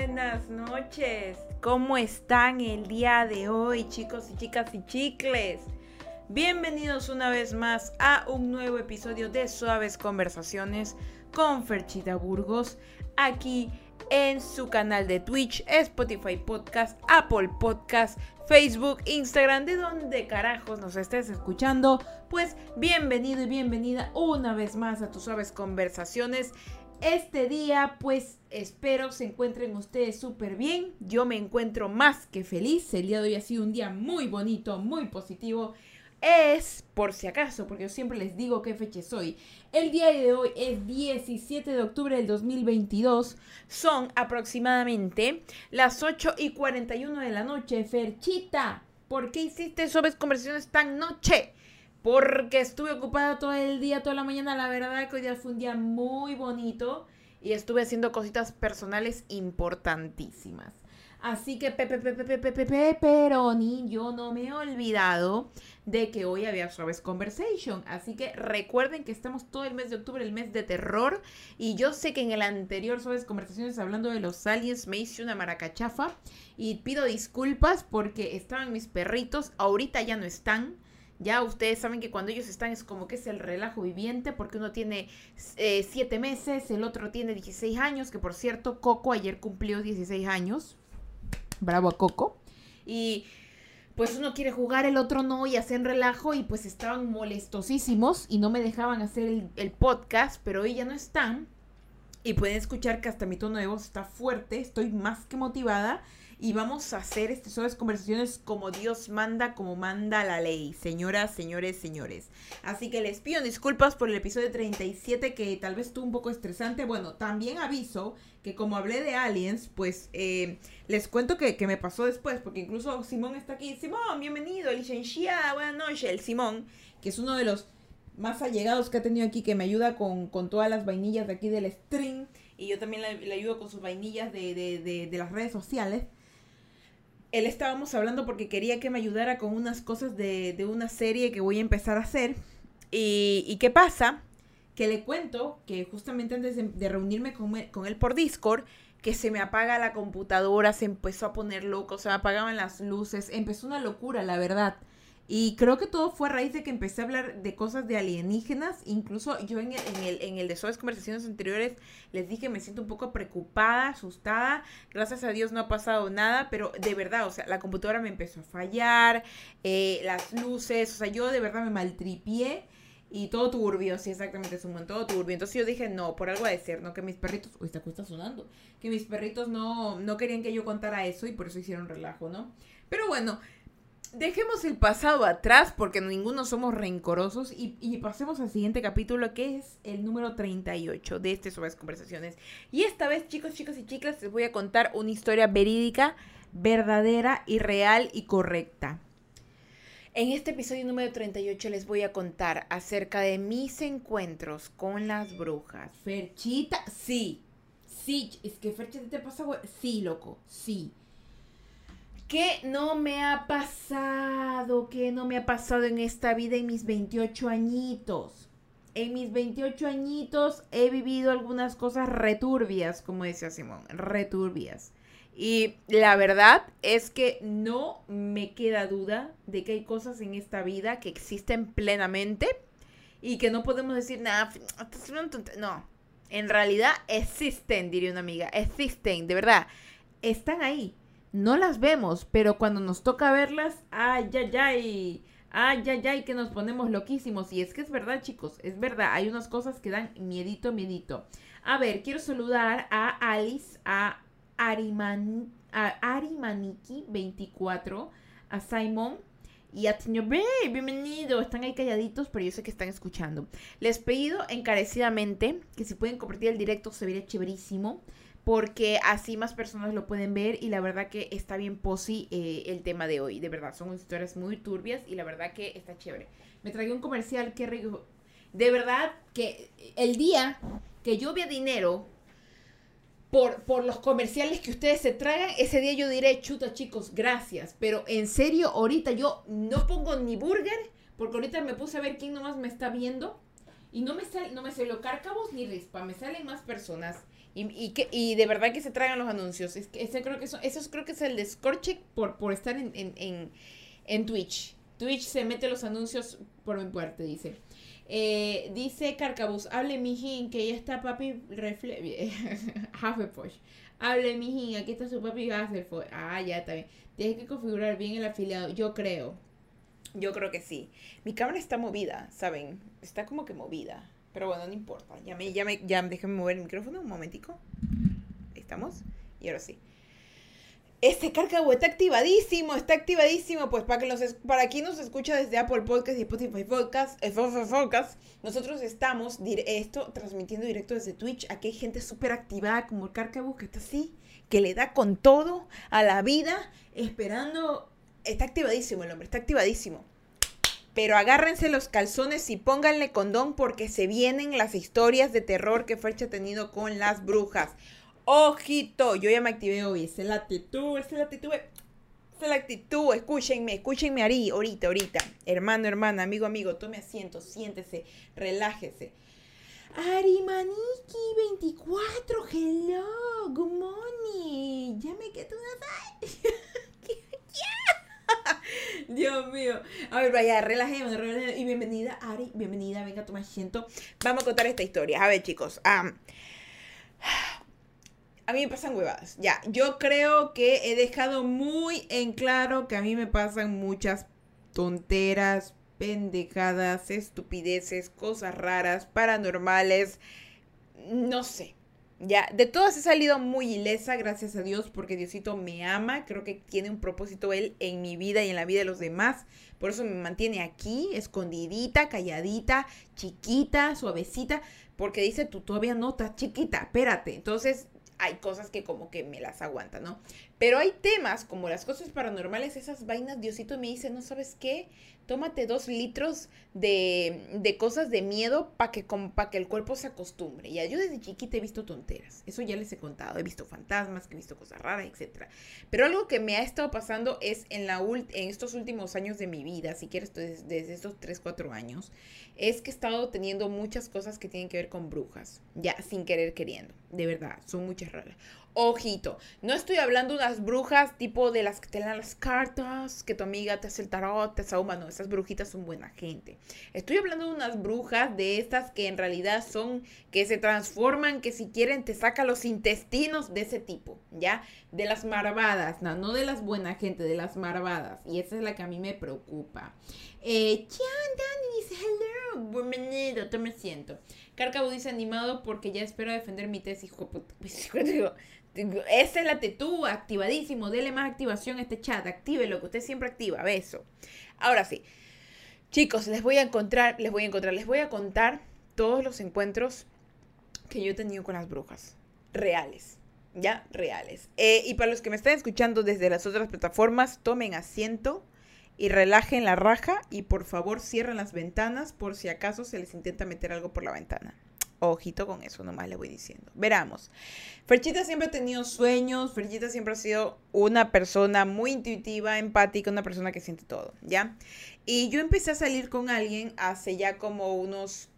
Buenas noches. ¿Cómo están el día de hoy, chicos y chicas y chicles? Bienvenidos una vez más a un nuevo episodio de Suaves Conversaciones con Ferchita Burgos, aquí en su canal de Twitch, Spotify Podcast, Apple Podcast, Facebook, Instagram, de donde carajos nos estés escuchando, pues bienvenido y bienvenida una vez más a tus suaves conversaciones. Este día, pues espero se encuentren ustedes súper bien. Yo me encuentro más que feliz. El día de hoy ha sido un día muy bonito, muy positivo. Es, por si acaso, porque yo siempre les digo qué fecha soy. El día de hoy es 17 de octubre del 2022. Son aproximadamente las 8 y 41 de la noche. Ferchita, ¿por qué hiciste suaves conversaciones tan noche? Porque estuve ocupada todo el día, toda la mañana. La verdad que hoy día fue un día muy bonito y estuve haciendo cositas personales importantísimas. Así que Pepe, Pepe, Pepe, Pepe, Pepperoni, yo no me he olvidado de que hoy había Suaves Conversation. Así que recuerden que estamos todo el mes de octubre, el mes de terror. Y yo sé que en el anterior Suaves Conversaciones, hablando de los aliens, me hice una maracachafa. Y pido disculpas porque estaban mis perritos, ahorita ya no están. Ya ustedes saben que cuando ellos están es como que es el relajo viviente, porque uno tiene eh, siete meses, el otro tiene 16 años, que por cierto, Coco ayer cumplió 16 años. Bravo a Coco. Y pues uno quiere jugar, el otro no, y hacen relajo, y pues estaban molestosísimos y no me dejaban hacer el, el podcast, pero hoy ya no están. Y pueden escuchar que hasta mi tono de voz está fuerte, estoy más que motivada y vamos a hacer estas suaves conversaciones como Dios manda, como manda la ley, señoras, señores, señores. Así que les pido disculpas por el episodio 37 que tal vez estuvo un poco estresante. Bueno, también aviso que como hablé de aliens, pues eh, les cuento que, me pasó después, porque incluso Simón está aquí. Simón, bienvenido, licenciada, buenas noches. El Simón, que es uno de los más allegados que ha tenido aquí, que me ayuda con, todas las vainillas de aquí del stream. Y yo también le, ayudo con sus vainillas de, de las redes sociales él estábamos hablando porque quería que me ayudara con unas cosas de, de una serie que voy a empezar a hacer. Y, y, qué pasa? Que le cuento que justamente antes de, reunirme con, con, él por Discord, que se me apaga la computadora, se empezó a poner loco, se me apagaban las luces, empezó una locura, la verdad. Y creo que todo fue a raíz de que empecé a hablar de cosas de alienígenas. Incluso yo en el, en el, en el de suaves conversaciones anteriores les dije me siento un poco preocupada, asustada. Gracias a Dios no ha pasado nada, pero de verdad, o sea, la computadora me empezó a fallar, eh, las luces, o sea, yo de verdad me maltripié. Y todo turbio, sí, exactamente, un todo turbio. Entonces yo dije, no, por algo de ser, ¿no? Que mis perritos, uy, esta cosa sonando, que mis perritos no, no querían que yo contara eso y por eso hicieron relajo, ¿no? Pero bueno, dejemos el pasado atrás porque ninguno somos rencorosos y, pasemos al siguiente capítulo que es el número 38 de este Suaves Conversaciones. Y esta vez, chicos, chicos y chicas, les voy a contar una historia verídica, verdadera y real y correcta. En este episodio número 38 les voy a contar acerca de mis encuentros con las brujas. Ferchita, sí. Sí, es que Ferchita te pasa, Sí, loco, sí. ¿Qué no me ha pasado? ¿Qué no me ha pasado en esta vida en mis 28 añitos? En mis 28 añitos he vivido algunas cosas returbias, como decía Simón, returbias. Y la verdad es que no me queda duda de que hay cosas en esta vida que existen plenamente y que no podemos decir nada. No, en realidad existen, diría una amiga, existen, de verdad. Están ahí no las vemos, pero cuando nos toca verlas, ay, ay, ay, ay, ay, ay, que nos ponemos loquísimos. Y es que es verdad, chicos, es verdad, hay unas cosas que dan miedito, miedito. A ver, quiero saludar a Alice, a, Ariman, a Arimaniki24, a Simon, y a Señor bienvenido. Están ahí calladitos, pero yo sé que están escuchando. Les pido encarecidamente que si pueden compartir el directo, se vería chéverísimo porque así más personas lo pueden ver y la verdad que está bien posi eh, el tema de hoy, de verdad, son historias muy turbias y la verdad que está chévere. Me tragué un comercial que rico. De verdad que el día que yo vea dinero por, por los comerciales que ustedes se tragan, ese día yo diré, chuta chicos, gracias, pero en serio, ahorita yo no pongo ni burger, porque ahorita me puse a ver quién nomás me está viendo y no me sale, no me sale cárcavos ni rispa, me salen más personas. Y, y, que, y de verdad que se tragan los anuncios. Es que ese creo que eso, eso creo que es el de Scorchick por, por estar en, en, en, en Twitch. Twitch se mete los anuncios por mi parte, dice. Eh, dice Carcabus, hable mijín, que ya está papi refle Hufflepuff. Hable mijín, aquí está su papi Hufflepuff. Ah, ya está bien. Tienes que configurar bien el afiliado, yo creo. Yo creo que sí. Mi cámara está movida, ¿saben? Está como que movida. Pero bueno, no importa. Ya me, ya me, ya déjenme mover el micrófono un momentico. Estamos. Y ahora sí. Este carcabo está activadísimo, está activadísimo. Pues para que los, para quien nos escucha desde Apple Podcast y Spotify Podcast, eh, Podcast nosotros estamos esto transmitiendo directo desde Twitch. Aquí hay gente súper activada como el carcabo que está así, que le da con todo a la vida, esperando. Está activadísimo el hombre, está activadísimo. Pero agárrense los calzones y pónganle condón porque se vienen las historias de terror que Fercha ha tenido con las brujas. Ojito, yo ya me activé hoy. Esa es la actitud, esa es la actitud. Esa es la actitud. Escúchenme, escúchenme Ari, ahorita, ahorita. Hermano, hermana, amigo, amigo, tome asiento, siéntese, relájese. Ari Maniki 24, hello, good morning. Ya me quedé una Dios mío. A ver, vaya, relajemos, relajemos. Y bienvenida, Ari. Bienvenida, venga, toma asiento. Vamos a contar esta historia. A ver, chicos. A mí me pasan huevadas. Ya, yo creo que he dejado muy en claro que a mí me pasan muchas tonteras, pendejadas, estupideces, cosas raras, paranormales. No sé. Ya, de todas he salido muy ilesa, gracias a Dios, porque Diosito me ama. Creo que tiene un propósito Él en mi vida y en la vida de los demás. Por eso me mantiene aquí, escondidita, calladita, chiquita, suavecita. Porque dice, tú todavía no estás chiquita, espérate. Entonces, hay cosas que como que me las aguantan, ¿no? Pero hay temas como las cosas paranormales, esas vainas, Diosito me dice, ¿no sabes qué? Tómate dos litros de, de cosas de miedo para que, pa que el cuerpo se acostumbre. Ya yo desde chiquita he visto tonteras, eso ya les he contado, he visto fantasmas, he visto cosas raras, etc. Pero algo que me ha estado pasando es en, la en estos últimos años de mi vida, si quieres desde, estos 3, 4 años, es que he estado teniendo muchas cosas que tienen que ver con brujas, ya sin querer queriendo, de verdad, son muchas raras. Ojito, no estoy hablando de unas brujas tipo de las que te dan las cartas, que tu amiga te hace el tarot, te sauma, no, esas brujitas son buena gente. Estoy hablando de unas brujas de estas que en realidad son, que se transforman, que si quieren te saca los intestinos de ese tipo, ¿ya? De las marvadas, no, no de las buena gente, de las marvadas. Y esa es la que a mí me preocupa. Eh, Dani dice, hello, bienvenido, me siento. Carcabo dice animado porque ya espero defender mi tesis, hijo esa es la actitud, activadísimo. Dele más activación a este chat. Active lo que usted siempre activa. Beso. Ahora sí. Chicos, les voy a encontrar, les voy a encontrar, les voy a contar todos los encuentros que yo he tenido con las brujas. Reales. Ya, reales. Eh, y para los que me están escuchando desde las otras plataformas, tomen asiento y relajen la raja y por favor cierren las ventanas por si acaso se les intenta meter algo por la ventana. Ojito con eso, nomás le voy diciendo. Veramos. Ferchita siempre ha tenido sueños, Ferchita siempre ha sido una persona muy intuitiva, empática, una persona que siente todo, ¿ya? Y yo empecé a salir con alguien hace ya como unos,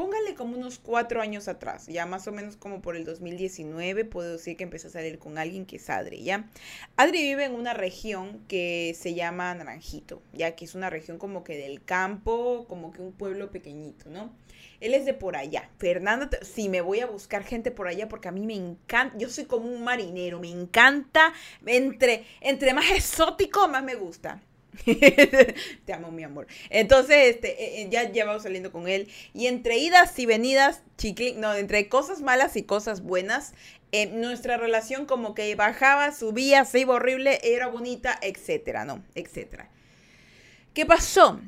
póngale como unos cuatro años atrás, ya más o menos como por el 2019, puedo decir que empecé a salir con alguien que es Adri, ¿ya? Adri vive en una región que se llama Naranjito, ya que es una región como que del campo, como que un pueblo pequeñito, ¿no? Él es de por allá. Fernando, sí, me voy a buscar gente por allá porque a mí me encanta. Yo soy como un marinero, me encanta. Entre, entre más exótico, más me gusta. Te amo, mi amor. Entonces, este, eh, eh, ya, ya saliendo con él. Y entre idas y venidas, chicle, no, entre cosas malas y cosas buenas, eh, nuestra relación como que bajaba, subía, se iba horrible, era bonita, etcétera, ¿no? Etcétera. ¿Qué pasó?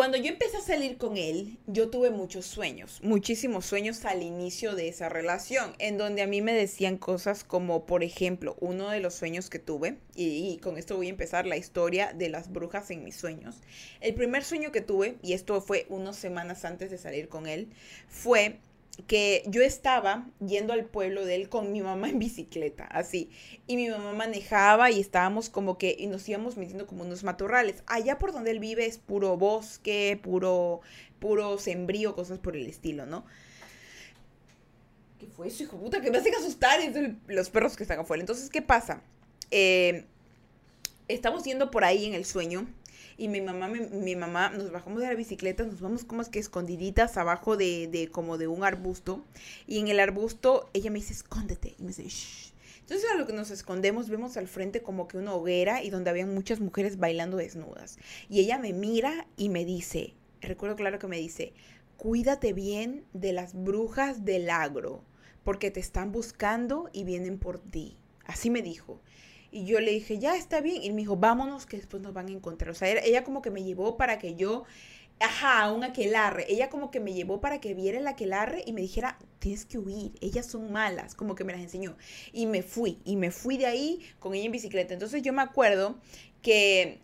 Cuando yo empecé a salir con él, yo tuve muchos sueños, muchísimos sueños al inicio de esa relación, en donde a mí me decían cosas como, por ejemplo, uno de los sueños que tuve, y, con esto voy a empezar la historia de las brujas en mis sueños. El primer sueño que tuve, y esto fue unas semanas antes de salir con él, fue que yo estaba yendo al pueblo de él con mi mamá en bicicleta, así. Y mi mamá manejaba y estábamos como que, y nos íbamos metiendo como unos matorrales. Allá por donde él vive es puro bosque, puro, puro sembrío, cosas por el estilo, ¿no? ¿Qué fue eso, hijo puta? Que me hacen asustar los perros que están afuera. Entonces, ¿qué pasa? Eh, estamos yendo por ahí en el sueño y mi mamá, mi, mamá, nos bajamos de la bicicleta, nos vamos como es que escondiditas abajo de, de, como de un arbusto y en el arbusto ella me dice, escóndete y me dice, Shh. Entonces a lo que nos escondemos vemos al frente como que una hoguera y donde habían muchas mujeres bailando desnudas. Y ella me mira y me dice, recuerdo claro que me dice, cuídate bien de las brujas del agro, porque te están buscando y vienen por ti. Así me dijo. Y yo le dije, ya está bien. Y me dijo, vámonos que después nos van a encontrar. O sea, ella como que me llevó para que yo, ajá, un aquelarre. Ella como que me llevó para que viera el aquelarre y me dijera, tienes que huir, ellas son malas, como que me las enseñó. Y me fui, y me fui de ahí con ella en bicicleta. Entonces yo me acuerdo que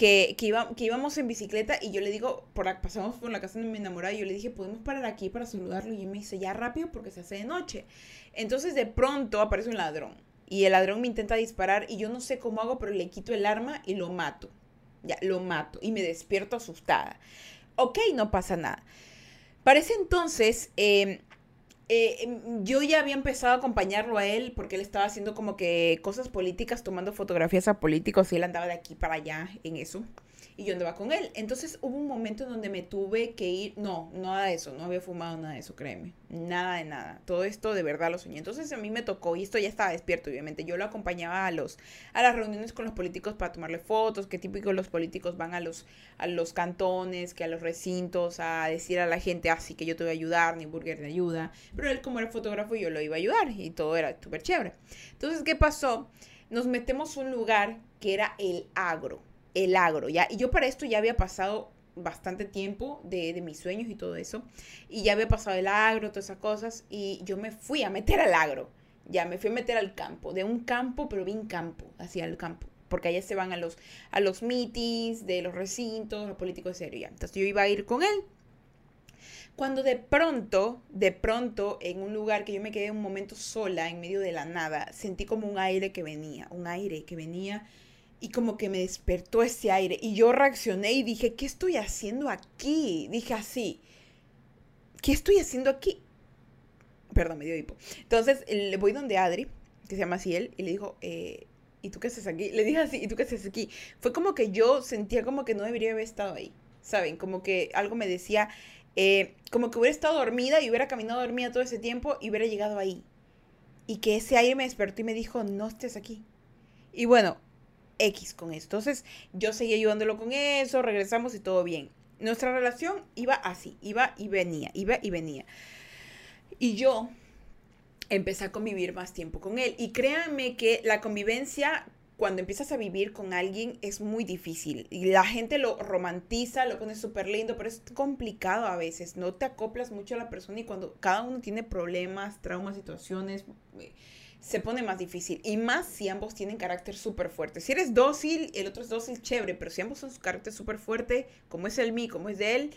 que, que, iba, que, íbamos en bicicleta y yo le digo, por la, pasamos por la casa de mi enamorada y yo le dije, podemos parar aquí para saludarlo. Y él me dice, ya rápido porque se hace de noche. Entonces de pronto aparece un ladrón y el ladrón me intenta disparar y yo no sé cómo hago, pero le quito el arma y lo mato. Ya, lo mato y me despierto asustada. Ok, no pasa nada. Para ese entonces, em, em, yo ya había empezado a acompañarlo a él porque él estaba haciendo como que cosas políticas, tomando fotografías a políticos y él andaba de aquí para allá en eso y yo andaba con él. Entonces hubo un momento en donde me tuve que ir, no, nada de eso, no había fumado nada de eso, créeme, nada de nada. Todo esto de verdad lo soñé. Entonces a mí me tocó, y esto ya estaba despierto, obviamente, yo lo acompañaba a los a las reuniones con los políticos para tomarle fotos, que típico los políticos van a los a los cantones, que a los recintos a decir a la gente, así ah, que yo te voy a ayudar, ni burger de ayuda. Pero él como era fotógrafo yo lo iba a ayudar y todo era súper chévere. Entonces, ¿qué pasó? Nos metemos a un lugar que era el agro el agro, ¿ya? Y yo para esto ya había pasado bastante tiempo de, mis sueños y todo eso, y ya había pasado el agro, todas esas cosas, y yo me fui a meter al agro, ya me fui a meter al campo, de un campo, pero bien campo, hacia el campo, porque allá se van a los, a los meetings de los recintos, los políticos de serio, ya. Entonces yo iba a ir con él. Cuando de pronto, de pronto, en un lugar que yo me quedé un momento sola, en medio de la nada, sentí como un aire que venía, un aire que venía y como que me despertó ese aire y yo reaccioné y dije, ¿qué estoy haciendo aquí? Dije así, ¿qué estoy haciendo aquí? Perdón, me dio hipo. Entonces le voy donde Adri, que se llama él, y le dijo, eh, ¿y tú qué haces aquí? Le dije así, ¿y tú qué haces aquí? Fue como que yo sentía como que no debería haber estado ahí, ¿saben? Como que algo me decía, eh, como que hubiera estado dormida y hubiera caminado dormida todo ese tiempo y hubiera llegado ahí. Y que ese aire me despertó y me dijo, no estés aquí. Y bueno, X con esto. Entonces yo seguí ayudándolo con eso, regresamos y todo bien. Nuestra relación iba así, iba y venía, iba y venía. Y yo empecé a convivir más tiempo con él. Y créanme que la convivencia, cuando empiezas a vivir con alguien, es muy difícil. Y la gente lo romantiza, lo pone súper lindo, pero es complicado a veces. No te acoplas mucho a la persona y cuando cada uno tiene problemas, traumas, situaciones se pone más difícil. Y más si ambos tienen carácter súper fuerte. Si eres dócil, el otro es dócil, chévere. Pero si ambos son su carácter súper fuerte, como es el mí, como es de él,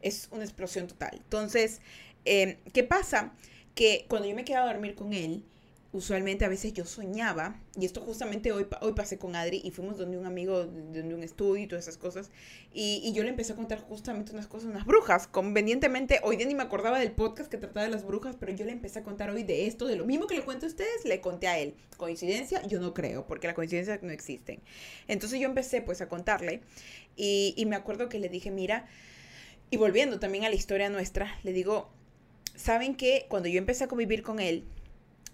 es una explosión total. Entonces, eh, ¿qué pasa? Que cuando yo me quedaba a dormir con él, usualmente a veces yo soñaba, y esto justamente hoy, hoy pasé con Adri y fuimos donde un amigo, donde un estudio y todas esas cosas, y, y, yo le empecé a contar justamente unas cosas, unas brujas, convenientemente, hoy día ni me acordaba del podcast que trataba de las brujas, pero yo le empecé a contar hoy de esto, de lo mismo que le cuento a ustedes, le conté a él. ¿Coincidencia? Yo no creo, porque las coincidencias no existen. Entonces yo empecé pues a contarle, y, y me acuerdo que le dije, mira, y volviendo también a la historia nuestra, le digo, ¿saben que cuando yo empecé a convivir con él,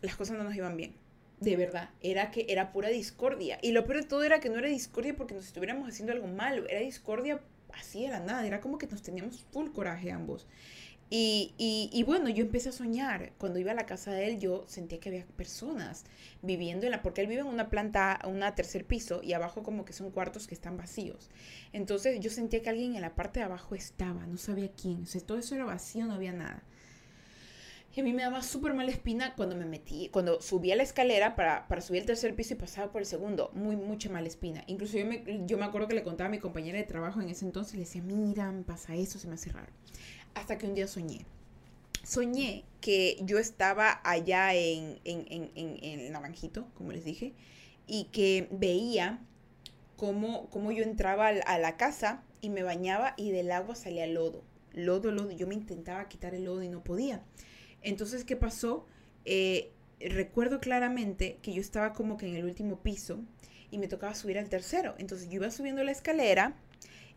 las cosas no nos iban bien. De verdad, era que era pura discordia. Y lo peor de todo era que no era discordia porque nos estuviéramos haciendo algo malo, era discordia así de la nada, era como que nos teníamos full coraje ambos. Y, y, bueno, yo empecé a soñar. Cuando iba a la casa de él, yo sentía que había personas viviendo en la... Porque él vive en una planta, una tercer piso, y abajo como que son cuartos que están vacíos. Entonces yo sentía que alguien en la parte de abajo estaba, no sabía quién. O todo eso era vacío, no había nada. Y a mí me daba súper mala espina cuando me metí, cuando subí a la escalera para, para subir al tercer piso y pasaba por el segundo. Muy, mucha mala espina. Incluso yo me, yo me acuerdo que le contaba a mi compañera de trabajo en ese entonces, le decía, mira, me pasa eso, se me hace raro. Hasta que un día soñé. soñé que yo estaba allá en, en, en, en, en Naranjito, como les dije, y que veía cómo, cómo yo entraba a la casa y me bañaba y del agua salía lodo. Lodo, lodo. Yo me intentaba quitar el lodo y no podía. Entonces, ¿qué pasó? Eh, recuerdo claramente que yo estaba como que en el último piso y me tocaba subir al tercero. Entonces yo iba subiendo la escalera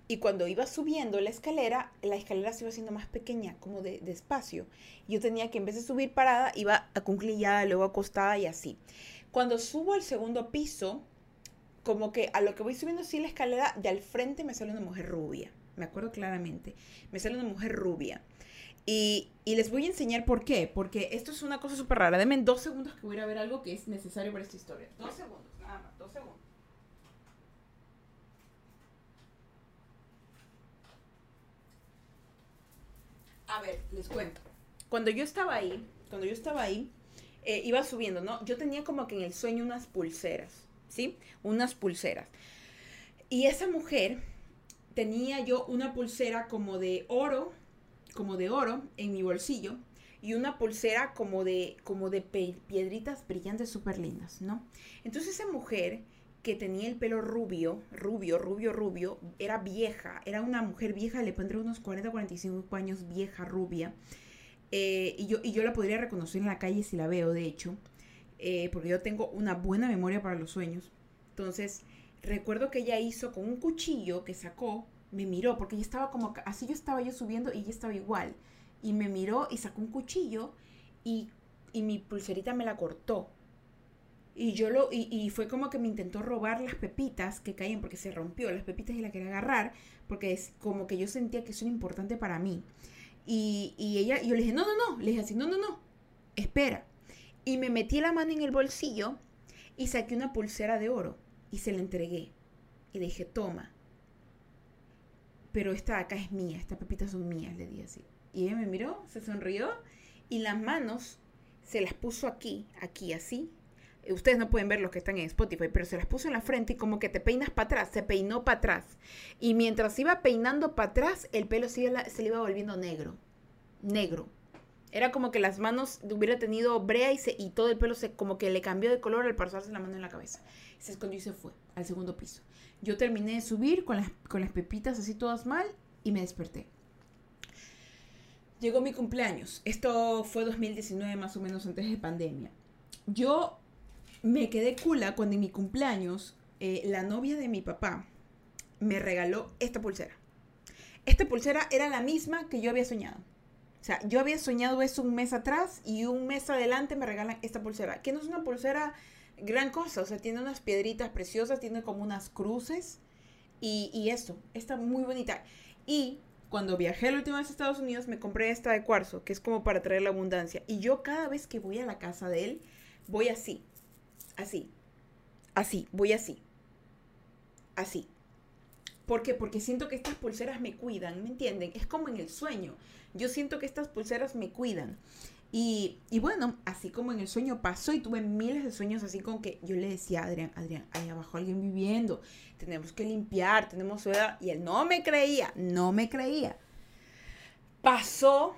y cuando iba subiendo la escalera, la escalera se iba haciendo más pequeña, como de, espacio. Yo tenía que en vez de subir parada, iba a luego acostada y así. Cuando subo al segundo piso, como que a lo que voy subiendo así la escalera, de al frente me sale una mujer rubia. Me acuerdo claramente. Me sale una mujer rubia. Y, y, les voy a enseñar por qué. Porque esto es una cosa súper rara. Denme dos segundos que voy a ver algo que es necesario para esta historia. Dos segundos, nada más, dos segundos. A ver, les cuento. Cuando yo estaba ahí, cuando yo estaba ahí, eh, iba subiendo, ¿no? Yo tenía como que en el sueño unas pulseras, ¿sí? Unas pulseras. Y esa mujer tenía yo una pulsera como de oro, como de oro en mi bolsillo y una pulsera como de, como de piedritas brillantes súper lindas, ¿no? Entonces esa mujer que tenía el pelo rubio, rubio, rubio, rubio, era vieja, era una mujer vieja, le pondré unos 40, 45 años, vieja, rubia. Eh, y, yo, y yo la podría reconocer en la calle si la veo, de hecho, eh, porque yo tengo una buena memoria para los sueños. Entonces, recuerdo que ella hizo con un cuchillo que sacó, me miró, porque ella estaba como, así yo estaba yo subiendo y ella estaba igual. Y me miró y sacó un cuchillo y, y mi pulserita me la cortó. Y yo lo, y, y, fue como que me intentó robar las pepitas que caían porque se rompió las pepitas y la quería agarrar porque es como que yo sentía que eso era importante para mí. Y, y ella, yo le dije, no, no, no, le dije así, no, no, no, espera. Y me metí la mano en el bolsillo y saqué una pulsera de oro y se la entregué. Y le dije, toma. Pero esta acá es mía, estas pepitas son mías, le dije así. Y ella me miró, se sonrió y las manos se las puso aquí, aquí, así, ustedes no pueden ver los que están en Spotify, pero se las puso en la frente y como que te peinas para atrás, se peinó para atrás. Y mientras iba peinando para atrás, el pelo se, le iba volviendo negro. Negro. Era como que las manos hubiera tenido brea y, todo el pelo se como que le cambió de color al pasarse la mano en la cabeza. Se escondió y se fue al segundo piso. Yo terminé de subir con las, con las pepitas así todas mal y me desperté. Llegó mi cumpleaños. Esto fue 2019 más o menos antes de pandemia. Yo me quedé cula cuando en mi cumpleaños eh, la novia de mi papá me regaló esta pulsera. Esta pulsera era la misma que yo había soñado. O sea, yo había soñado eso un mes atrás y un mes adelante me regalan esta pulsera, que no es una pulsera gran cosa, o sea, tiene unas piedritas preciosas, tiene como unas cruces y, y esto, está muy bonita. Y cuando viajé la última vez a Estados Unidos me compré esta de cuarzo, que es como para traer la abundancia. Y yo cada vez que voy a la casa de él, voy así así, así, voy así, así. ¿Por qué? Porque siento que estas pulseras me cuidan, ¿me entienden? Es como en el sueño. Yo siento que estas pulseras me cuidan. Y, bueno, así como en el sueño pasó y tuve miles de sueños así con que yo le decía a Adrián, Adrián, ahí abajo alguien viviendo, tenemos que limpiar, tenemos... Y él no me creía, no me creía. Pasó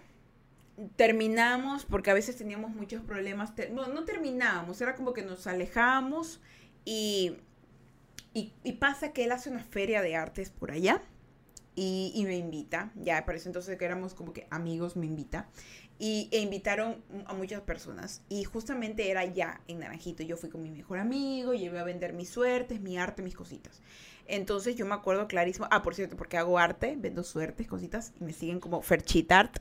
terminamos, porque a veces teníamos muchos problemas, no, no terminábamos, era como que nos alejábamos y, y, pasa que él hace una feria de artes por allá y, me invita, ya parece entonces que éramos como que amigos, me invita y, e invitaron a muchas personas y justamente era ya en Naranjito, yo fui con mi mejor amigo, llevé a vender mis suertes, mi arte, mis cositas. Entonces yo me acuerdo clarísimo, ah, por cierto, porque hago arte, vendo suertes, cositas, y me siguen como Ferchitart,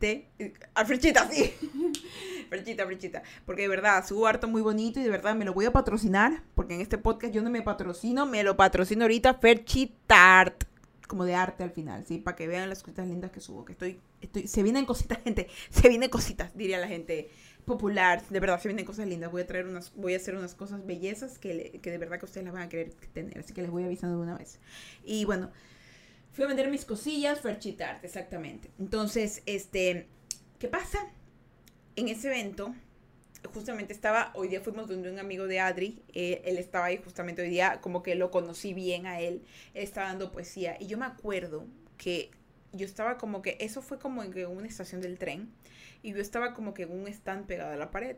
F-E-R-X-I-T-A-R-T, ah, Ferchita, sí. Ferchita, Ferchita. Porque de verdad, subo arte muy bonito y de verdad me lo voy a patrocinar, porque en este podcast yo no me patrocino, me lo patrocino ahorita Ferchitart como de arte al final, ¿sí? Para que vean las cositas lindas que subo, que estoy, estoy, se vienen cositas, gente, se vienen cositas, diría la gente popular, de verdad, se vienen cosas lindas, voy a traer unas, voy a hacer unas cosas bellezas que, que de verdad que ustedes las van a querer tener, así que les voy avisando de una vez. Y bueno, fui a vender mis cosillas, Ferchitart, exactamente. Entonces, este, ¿qué pasa? En ese evento, justamente estaba, hoy día fuimos donde un amigo de Adri, eh, él estaba ahí justamente hoy día, como que lo conocí bien a él, él estaba dando poesía, y yo me acuerdo que yo estaba como que, eso fue como en una estación del tren, y yo estaba como que en un stand pegado a la pared.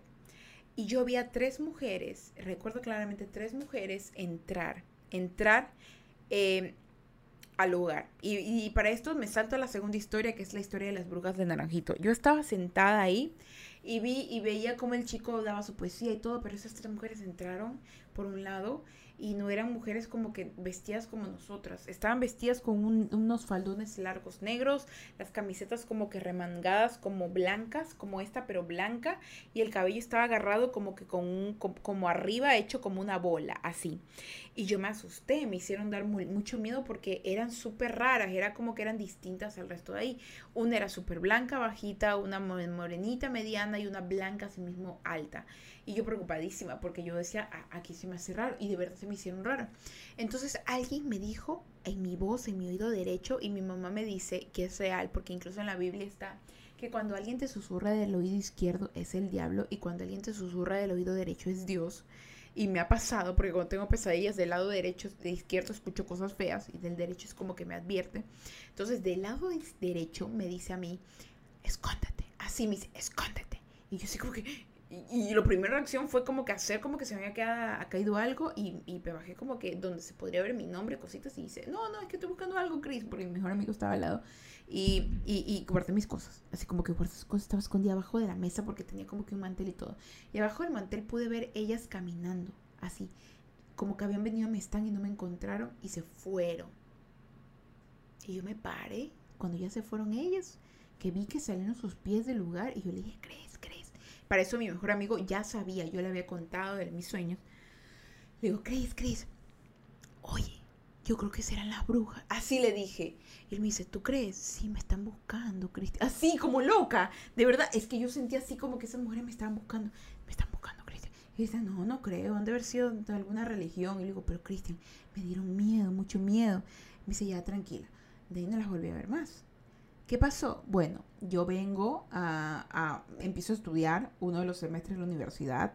Y yo vi a tres mujeres, recuerdo claramente tres mujeres entrar, entrar eh, al lugar. Y, y, para esto me salto a la segunda historia, que es la historia de las brujas de Naranjito. Yo estaba sentada ahí y vi y veía cómo el chico daba su poesía y todo, pero esas tres mujeres entraron por un lado y no eran mujeres como que vestidas como nosotras. Estaban vestidas con unos faldones largos negros, las camisetas como que remangadas, como blancas, como esta, pero blanca, y el cabello estaba agarrado como que con un, como, arriba, hecho como una bola, así. Y yo me asusté, me hicieron dar mucho miedo porque eran súper raras, era como que eran distintas al resto de ahí. Una era súper blanca, bajita, una morenita, mediana y una blanca, así mismo alta. Y yo preocupadísima porque yo decía, aquí se me hace raro y de verdad se me hicieron raro. Entonces alguien me dijo en mi voz, en mi oído derecho y mi mamá me dice que es real porque incluso en la Biblia está que cuando alguien te susurra del oído izquierdo es el diablo y cuando alguien te susurra del oído derecho es Dios. Y me ha pasado, porque cuando tengo pesadillas del lado derecho, de izquierdo escucho cosas feas y del derecho es como que me advierte. Entonces del lado derecho me dice a mí, escóndete. Así me dice, escóndete. Y yo así como que, y, y, la primera reacción fue como que hacer como que se me había caído algo y, y, me bajé como que donde se podría ver mi nombre, cositas, y dice, no, no, es que estoy buscando algo, Chris, porque mi mejor amigo estaba al lado. Y, y, y guardé mis cosas, así como que guardé sus cosas, estaba escondida abajo de la mesa porque tenía como que un mantel y todo. Y abajo del mantel pude ver ellas caminando, así, como que habían venido a mi stand y no me encontraron y se fueron. Y yo me paré cuando ya se fueron ellas, que vi que salieron sus pies del lugar y yo le dije, Chris, Chris para eso mi mejor amigo ya sabía, yo le había contado de mis sueños. Le digo, Chris, Chris, oye, yo creo que serán las brujas. Así le dije. Y él me dice, ¿tú crees? Sí, me están buscando, Cristian. Así, como loca. De verdad, es que yo sentía así como que esas mujeres me estaban buscando. Me están buscando, Cristian. Y dice, no, no creo. Han de haber sido de alguna religión. Y le digo, pero Cristian, me dieron miedo, mucho miedo. Me dice, ya, tranquila. De ahí no las volví a ver más. ¿Qué pasó? Bueno, yo vengo a, empiezo a estudiar uno de los semestres de la universidad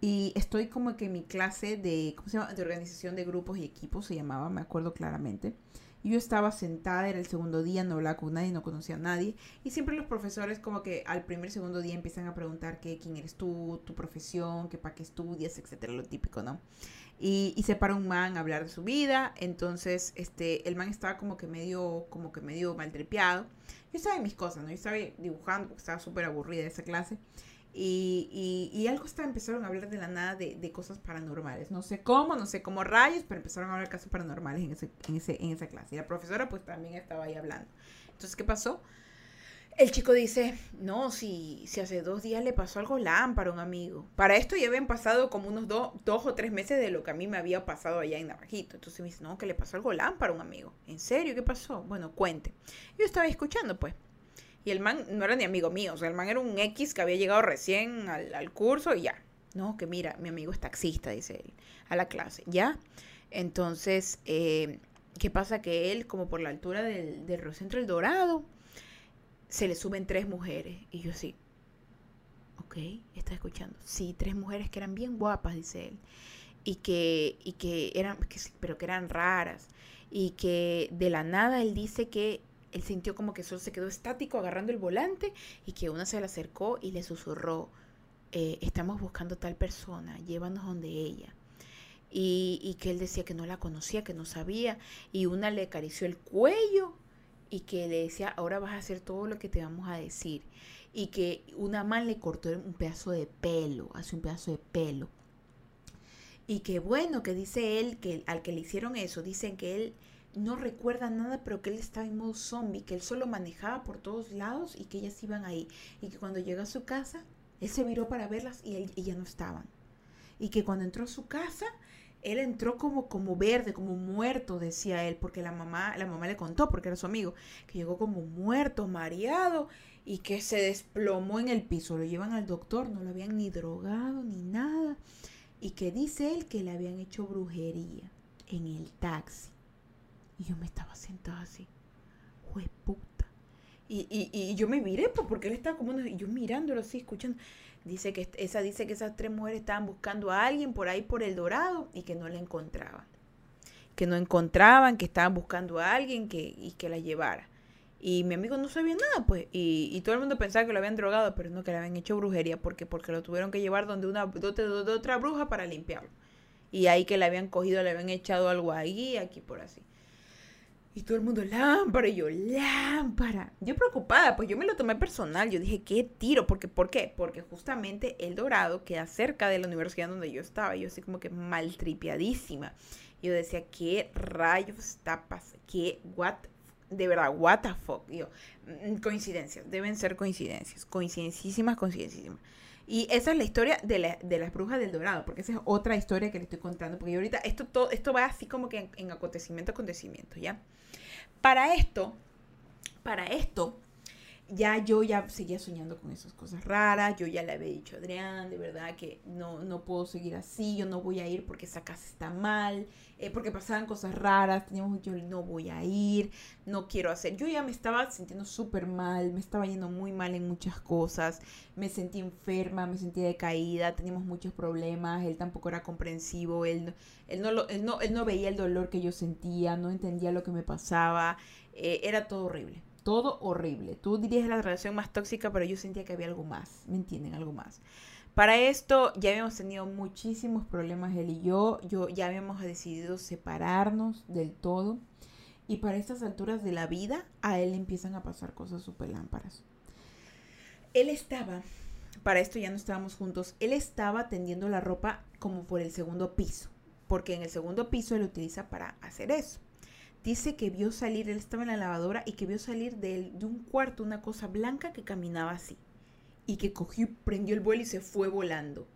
y estoy como que en mi clase de, ¿cómo se llama? De organización de grupos y equipos, se llamaba, me acuerdo claramente. Yo estaba sentada, era el segundo día, no hablaba con nadie, no conocía a nadie. Y siempre los profesores como que al primer, segundo día empiezan a preguntar qué, quién eres tú, tu profesión, qué para qué estudias, etcétera, lo típico, ¿no? Y, se para un man a hablar de su vida. Entonces, este, el man estaba como que medio, como que medio maltripeado. Yo estaba en mis cosas, ¿no? Yo estaba dibujando porque estaba súper aburrida esa clase. Y, y, algo estaba, empezaron a hablar de la nada de, de, cosas paranormales. No sé cómo, no sé cómo rayos, pero empezaron a hablar de casos paranormales en, ese, en, ese, en esa clase. Y la profesora pues también estaba ahí hablando. Entonces, ¿qué pasó? El chico dice, no, si, si hace dos días le pasó algo lámpara a un amigo. Para esto ya habían pasado como unos dos o tres meses de lo que a mí me había pasado allá en Navajito. Entonces me dice, no, que le pasó algo lámpara a un amigo. ¿En serio? ¿Qué pasó? Bueno, cuente. Yo estaba escuchando, pues. Y el man no era ni amigo mío, o sea, el man era un X que había llegado recién al, curso y ya. No, que mira, mi amigo es taxista, dice él, a la clase, ¿ya? Entonces, eh, ¿qué pasa? Que él, como por la altura del, del Centro El Dorado, se le suben tres mujeres. Y yo sí, ok, está escuchando. Sí, tres mujeres que eran bien guapas, dice él. Y que, y que eran, pero que eran raras. Y que de la nada él dice que él sintió como que solo se quedó estático agarrando el volante y que una se le acercó y le susurró, eh, estamos buscando tal persona, llévanos donde ella. Y, y, que él decía que no la conocía, que no sabía, y una le acarició el cuello y que le decía, ahora vas a hacer todo lo que te vamos a decir. Y que una man le cortó un pedazo de pelo, hace un pedazo de pelo. Y que bueno, que dice él, que al que le hicieron eso, dicen que él no recuerda nada, pero que él estaba en modo zombie, que él solo manejaba por todos lados y que ellas iban ahí. Y que cuando llegó a su casa, él se viró para verlas y ellas no estaban. Y que cuando entró a su casa, él entró como, como verde, como muerto, decía él, porque la mamá, la mamá le contó, porque era su amigo, que llegó como muerto, mareado, y que se desplomó en el piso. Lo llevan al doctor, no lo habían ni drogado ni nada. Y que dice él que le habían hecho brujería en el taxi. Y yo me estaba sentada así, puta. Y, y, y yo me miré, pues, porque él estaba como, yo mirándolo así, escuchando. Dice que esa dice que esas tres mujeres estaban buscando a alguien por ahí por el Dorado y que no la encontraban. Que no encontraban, que estaban buscando a alguien que, y que la llevara. Y mi amigo no sabía nada, pues. Y, y, todo el mundo pensaba que lo habían drogado, pero no, que le habían hecho brujería. porque Porque lo tuvieron que llevar donde una de, de otra bruja para limpiarlo. Y ahí que le habían cogido, le habían echado algo ahí, aquí por así. Y todo el mundo, lámpara, y yo, lámpara. Yo preocupada, pues yo me lo tomé personal. Yo dije, ¿qué tiro? Porque, ¿Por qué? Porque justamente El Dorado queda cerca de la universidad donde yo estaba. Yo así como que maltripiadísima. Yo decía, ¿qué rayos pasando? ¿Qué? ¿What? De verdad, what the fuck? Yo, mm, coincidencias, deben ser coincidencias. Coincidencísimas, coincidencísimas. Y esa es la historia de, de, las brujas del dorado, porque esa es otra historia que le estoy contando, porque ahorita esto, todo, esto va así como que en, en acontecimiento, acontecimiento, ¿ya? Para esto, para esto, ya yo ya seguía soñando con esas cosas raras, yo ya le había dicho a Adrián, de verdad que no, no puedo seguir así, yo no voy a ir porque esa casa está mal, eh, porque pasaban cosas raras, teníamos, yo no voy a ir, no quiero hacer, yo ya me estaba sintiendo súper mal, me estaba yendo muy mal en muchas cosas, me sentí enferma, me sentí decaída, teníamos muchos problemas, él tampoco era comprensivo, él, él, no, él, no, él no veía el dolor que yo sentía, no entendía lo que me pasaba, eh, era todo horrible todo horrible. Tú dirías la relación más tóxica, pero yo sentía que había algo más, ¿me entienden? Algo más. Para esto ya habíamos tenido muchísimos problemas él y yo, yo ya habíamos decidido separarnos del todo y para estas alturas de la vida a él empiezan a pasar cosas súper lámparas. Él estaba, para esto ya no estábamos juntos, él estaba tendiendo la ropa como por el segundo piso, porque en el segundo piso él utiliza para hacer eso dice que vio salir, él estaba en la lavadora y que vio salir de, de un cuarto una cosa blanca que caminaba así. Y que cogió, prendió el vuelo y se fue volando.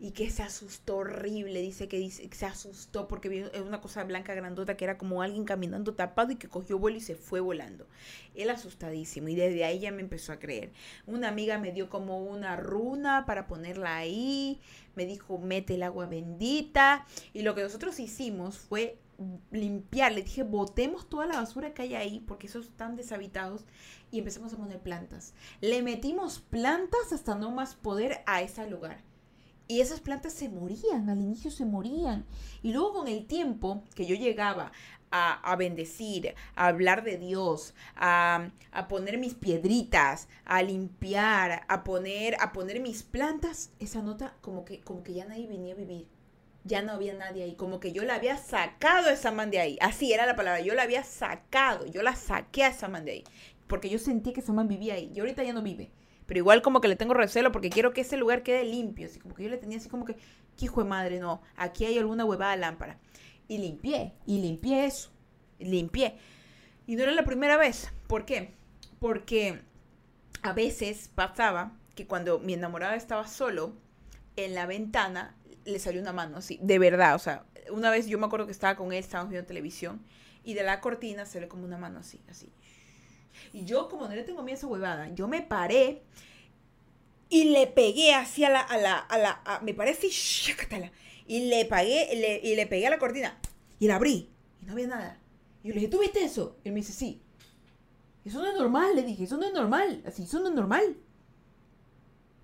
Y que se asustó horrible, dice que, dice, se asustó porque vio una cosa blanca grandota que era como alguien caminando tapado y que cogió vuelo y se fue volando. Él asustadísimo y desde ahí ya me empezó a creer. Una amiga me dio como una runa para ponerla ahí, me dijo mete el agua bendita y lo que nosotros hicimos fue limpiar, le dije, botemos toda la basura que hay ahí, porque esos están deshabitados, y empezamos a poner plantas. Le metimos plantas hasta no más poder a ese lugar. Y esas plantas se morían, al inicio se morían. Y luego con el tiempo que yo llegaba a, bendecir, a hablar de Dios, a, a, poner mis piedritas, a limpiar, a poner, a poner mis plantas, esa nota como que, como que ya nadie venía a vivir ya no había nadie ahí. Como que yo la había sacado a esa man de ahí. Así era la palabra. Yo la había sacado. Yo la saqué a esa man de ahí. Porque yo sentí que esa man vivía ahí. Y ahorita ya no vive. Pero igual como que le tengo recelo porque quiero que ese lugar quede limpio. Así como que yo le tenía así como que, ¿qué hijo de madre? No, aquí hay alguna huevada lámpara. Y limpié. Y limpié eso. Limpié. Y no era la primera vez. ¿Por qué? Porque a veces pasaba que cuando mi enamorada estaba solo, en la ventana le salió una mano así, de verdad, o sea, una vez yo me acuerdo que estaba con él, estábamos viendo televisión, y de la cortina ve como una mano así, así. Y yo, como no le tengo miedo a esa huevada, yo me paré y le pegué así a la, a la, a la, me parece, y le pagué, le, y le pegué a la cortina, y la abrí, y no había nada. Y yo le dije, ¿tú viste eso? Y él me dice, sí. Eso no es normal, le dije, eso no es normal, así, eso no es normal.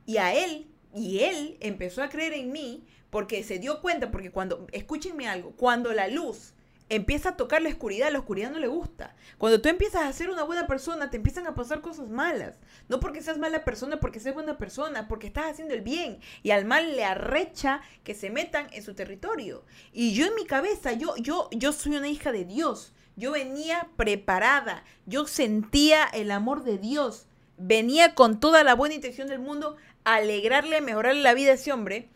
Y a él, y él empezó a creer en mí porque se dio cuenta, porque cuando, escúchenme algo, cuando la luz empieza a tocar la oscuridad, la oscuridad no le gusta. Cuando tú empiezas a ser una buena persona, te empiezan a pasar cosas malas. No porque seas mala persona, porque seas buena persona, porque estás haciendo el bien. Y al mal le arrecha que se metan en su territorio. Y yo en mi cabeza, yo, yo, yo soy una hija de Dios. Yo venía preparada. Yo sentía el amor de Dios. Venía con toda la buena intención del mundo a alegrarle, mejorarle la vida a ese hombre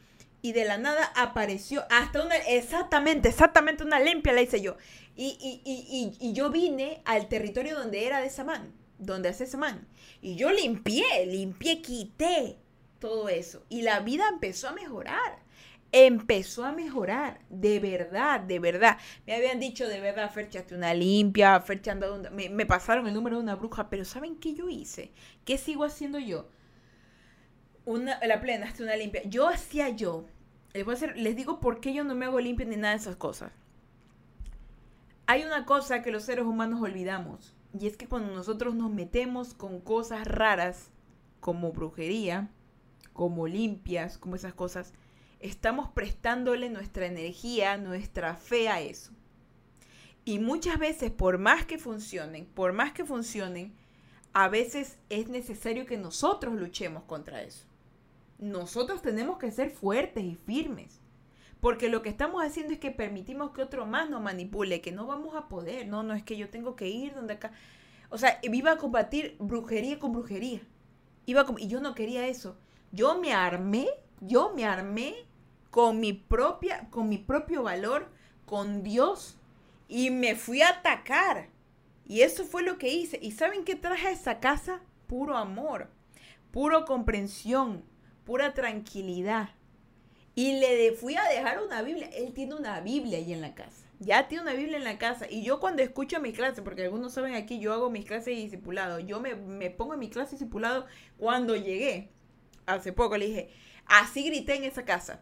y de la nada apareció hasta una, exactamente, exactamente una limpia la hice yo. Y, y, y, y, yo vine al territorio donde era de esa man, donde hace esa man. Y yo limpié, limpié, quité todo eso. Y la vida empezó a mejorar. Empezó a mejorar, de verdad, de verdad. Me habían dicho de verdad, Ferchaste una limpia, Fercha me, me pasaron el número de una bruja, pero ¿saben qué yo hice? ¿Qué sigo haciendo yo? Una, la plena, hasta una limpia. Yo hacía yo les, voy a hacer, les digo por qué yo no me hago limpio ni nada de esas cosas. Hay una cosa que los seres humanos olvidamos. Y es que cuando nosotros nos metemos con cosas raras, como brujería, como limpias, como esas cosas, estamos prestándole nuestra energía, nuestra fe a eso. Y muchas veces, por más que funcionen, por más que funcionen, a veces es necesario que nosotros luchemos contra eso. Nosotros tenemos que ser fuertes y firmes. Porque lo que estamos haciendo es que permitimos que otro más nos manipule, que no vamos a poder. No, no es que yo tengo que ir donde acá. O sea, iba a combatir brujería con brujería. Iba y yo no quería eso. Yo me armé, yo me armé con mi propia, con mi propio valor, con Dios, y me fui a atacar. Y eso fue lo que hice. ¿Y saben qué traje a esa casa? Puro amor, puro comprensión, pura tranquilidad. Y le fui a dejar una Biblia. Él tiene una Biblia ahí en la casa. Ya tiene una Biblia en la casa. Y yo cuando escucho mis clases, porque algunos saben aquí, yo hago mis clases de discipulado. Yo me, me pongo en mi clase de discipulado cuando llegué. Hace poco le dije, así grité en esa casa.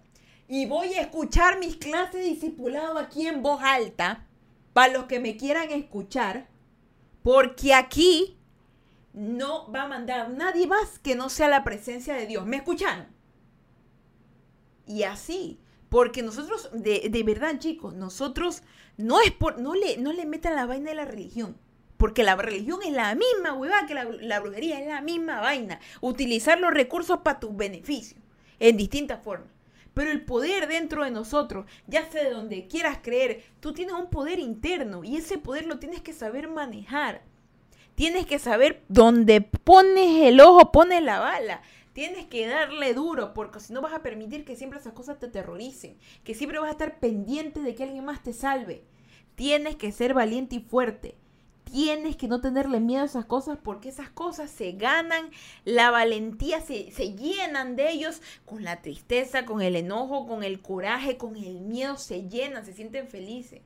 Y voy a escuchar mis clases de aquí en voz alta para los que me quieran escuchar, porque aquí no va a mandar nadie más que no sea la presencia de Dios. ¿Me escuchan? Y así, porque nosotros, de, de verdad chicos, nosotros no es por, no le, no le metan la vaina de la religión. Porque la religión es la misma, huevada, que la, la brujería es la misma vaina. Utilizar los recursos para tu beneficio, en distintas formas. Pero el poder dentro de nosotros, ya sea de donde quieras creer, tú tienes un poder interno y ese poder lo tienes que saber manejar. Tienes que saber dónde pones el ojo, pones la bala. Tienes que darle duro, porque si no vas a permitir que siempre esas cosas te terroricen, que siempre vas a estar pendiente de que alguien más te salve. Tienes que ser valiente y fuerte tienes que no tenerle miedo a esas cosas porque esas cosas se ganan, la valentía se, se, llenan de ellos con la tristeza, con el enojo, con el coraje, con el miedo, se llenan, se sienten felices.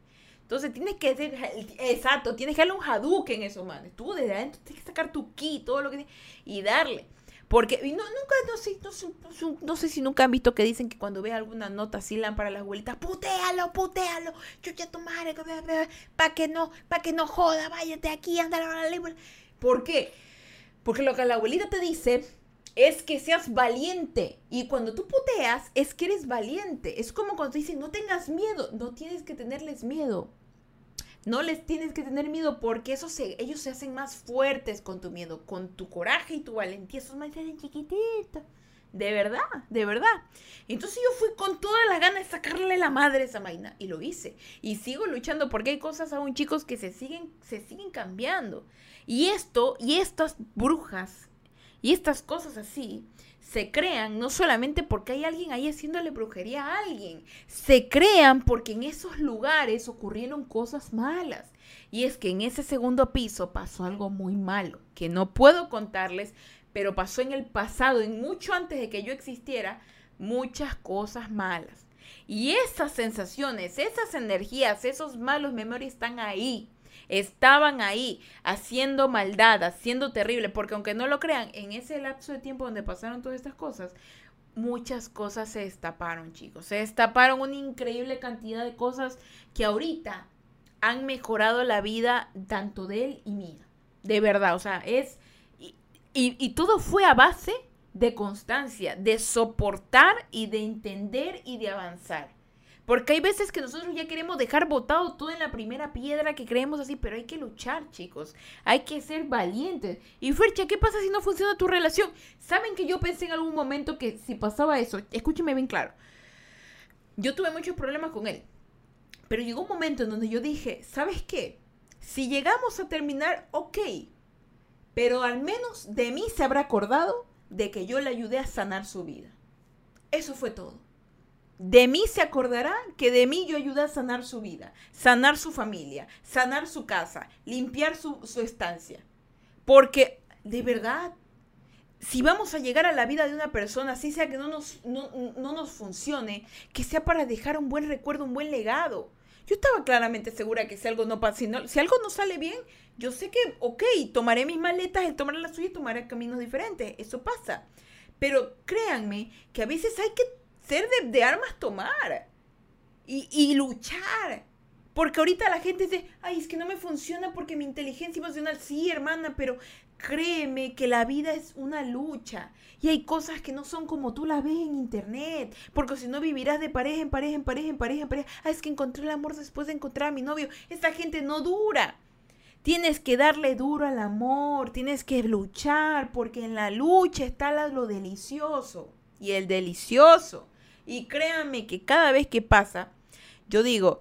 Entonces tienes que ser, exacto, tienes que darle un en eso, man. Tú desde adentro tienes que sacar tu ki, todo lo que y darle. Porque no, nunca, no sé, no sé, si nunca han visto que dicen que cuando ve alguna nota así para las abuelitas, putealo, putealo, chucha tu madre, para que no, para que no joda, váyate aquí, anda a la ¿Por qué? Porque lo que la abuelita te dice es que seas valiente. Y cuando tú puteas, es que eres valiente. Es como cuando te dicen, no tengas miedo. No tienes que tenerles miedo. No les tienes que tener miedo porque eso se, ellos se hacen más fuertes con tu miedo, con tu coraje y tu valentía. Esos más hacen chiquititos. De verdad, de verdad. Entonces yo fui con todas las ganas de sacarle la madre a esa vaina. Y lo hice. Y sigo luchando porque hay cosas aún, chicos, que se siguen, se siguen cambiando. Y esto, y estas brujas, y estas cosas así, se crean no solamente porque hay alguien ahí haciéndole brujería a alguien, se crean porque en esos lugares ocurrieron cosas malas. Y es que en ese segundo piso pasó algo muy malo, que no puedo contarles, pero pasó en el pasado, en mucho antes de que yo existiera, muchas cosas malas. Y esas sensaciones, esas energías, esos malos memorias están ahí estaban ahí haciendo maldad, haciendo terrible, porque aunque no lo crean, en ese lapso de tiempo donde pasaron todas estas cosas, muchas cosas se destaparon, chicos. Se destaparon una increíble cantidad de cosas que ahorita han mejorado la vida tanto de él y mía. De verdad, o sea, es... Y, y todo fue a base de constancia, de soportar y de entender y de avanzar. Porque hay veces que nosotros ya queremos dejar botado todo en la primera piedra que creemos así, pero hay que luchar, chicos. Hay que ser valientes. Y Fercha, ¿qué pasa si no funciona tu relación? Saben que yo pensé en algún momento que si pasaba eso, escúcheme bien claro. Yo tuve muchos problemas con él. Pero llegó un momento en donde yo dije, ¿sabes qué? Si llegamos a terminar, ok. Pero al menos de mí se habrá acordado de que yo le ayudé a sanar su vida. Eso fue todo. De mí se acordará que de mí yo ayudé a sanar su vida, sanar su familia, sanar su casa, limpiar su, estancia. Porque, de verdad, si vamos a llegar a la vida de una persona, así sea que no nos, no, nos funcione, que sea para dejar un buen recuerdo, un buen legado. Yo estaba claramente segura que si algo no pasa, si, algo no sale bien, yo sé que, ok, tomaré mis maletas, él tomará las suyas y tomaré caminos diferentes. Eso pasa. Pero créanme que a veces hay que ser de, armas tomar y, luchar. Porque ahorita la gente dice, ay, es que no me funciona porque mi inteligencia emocional, sí, hermana, pero Créeme que la vida es una lucha y hay cosas que no son como tú las ves en internet, porque si no vivirás de pareja en pareja, en pareja, en pareja, en pareja. Ah, es que encontré el amor después de encontrar a mi novio. Esta gente no dura. Tienes que darle duro al amor, tienes que luchar, porque en la lucha está lo delicioso y el delicioso. Y créanme que cada vez que pasa, yo digo,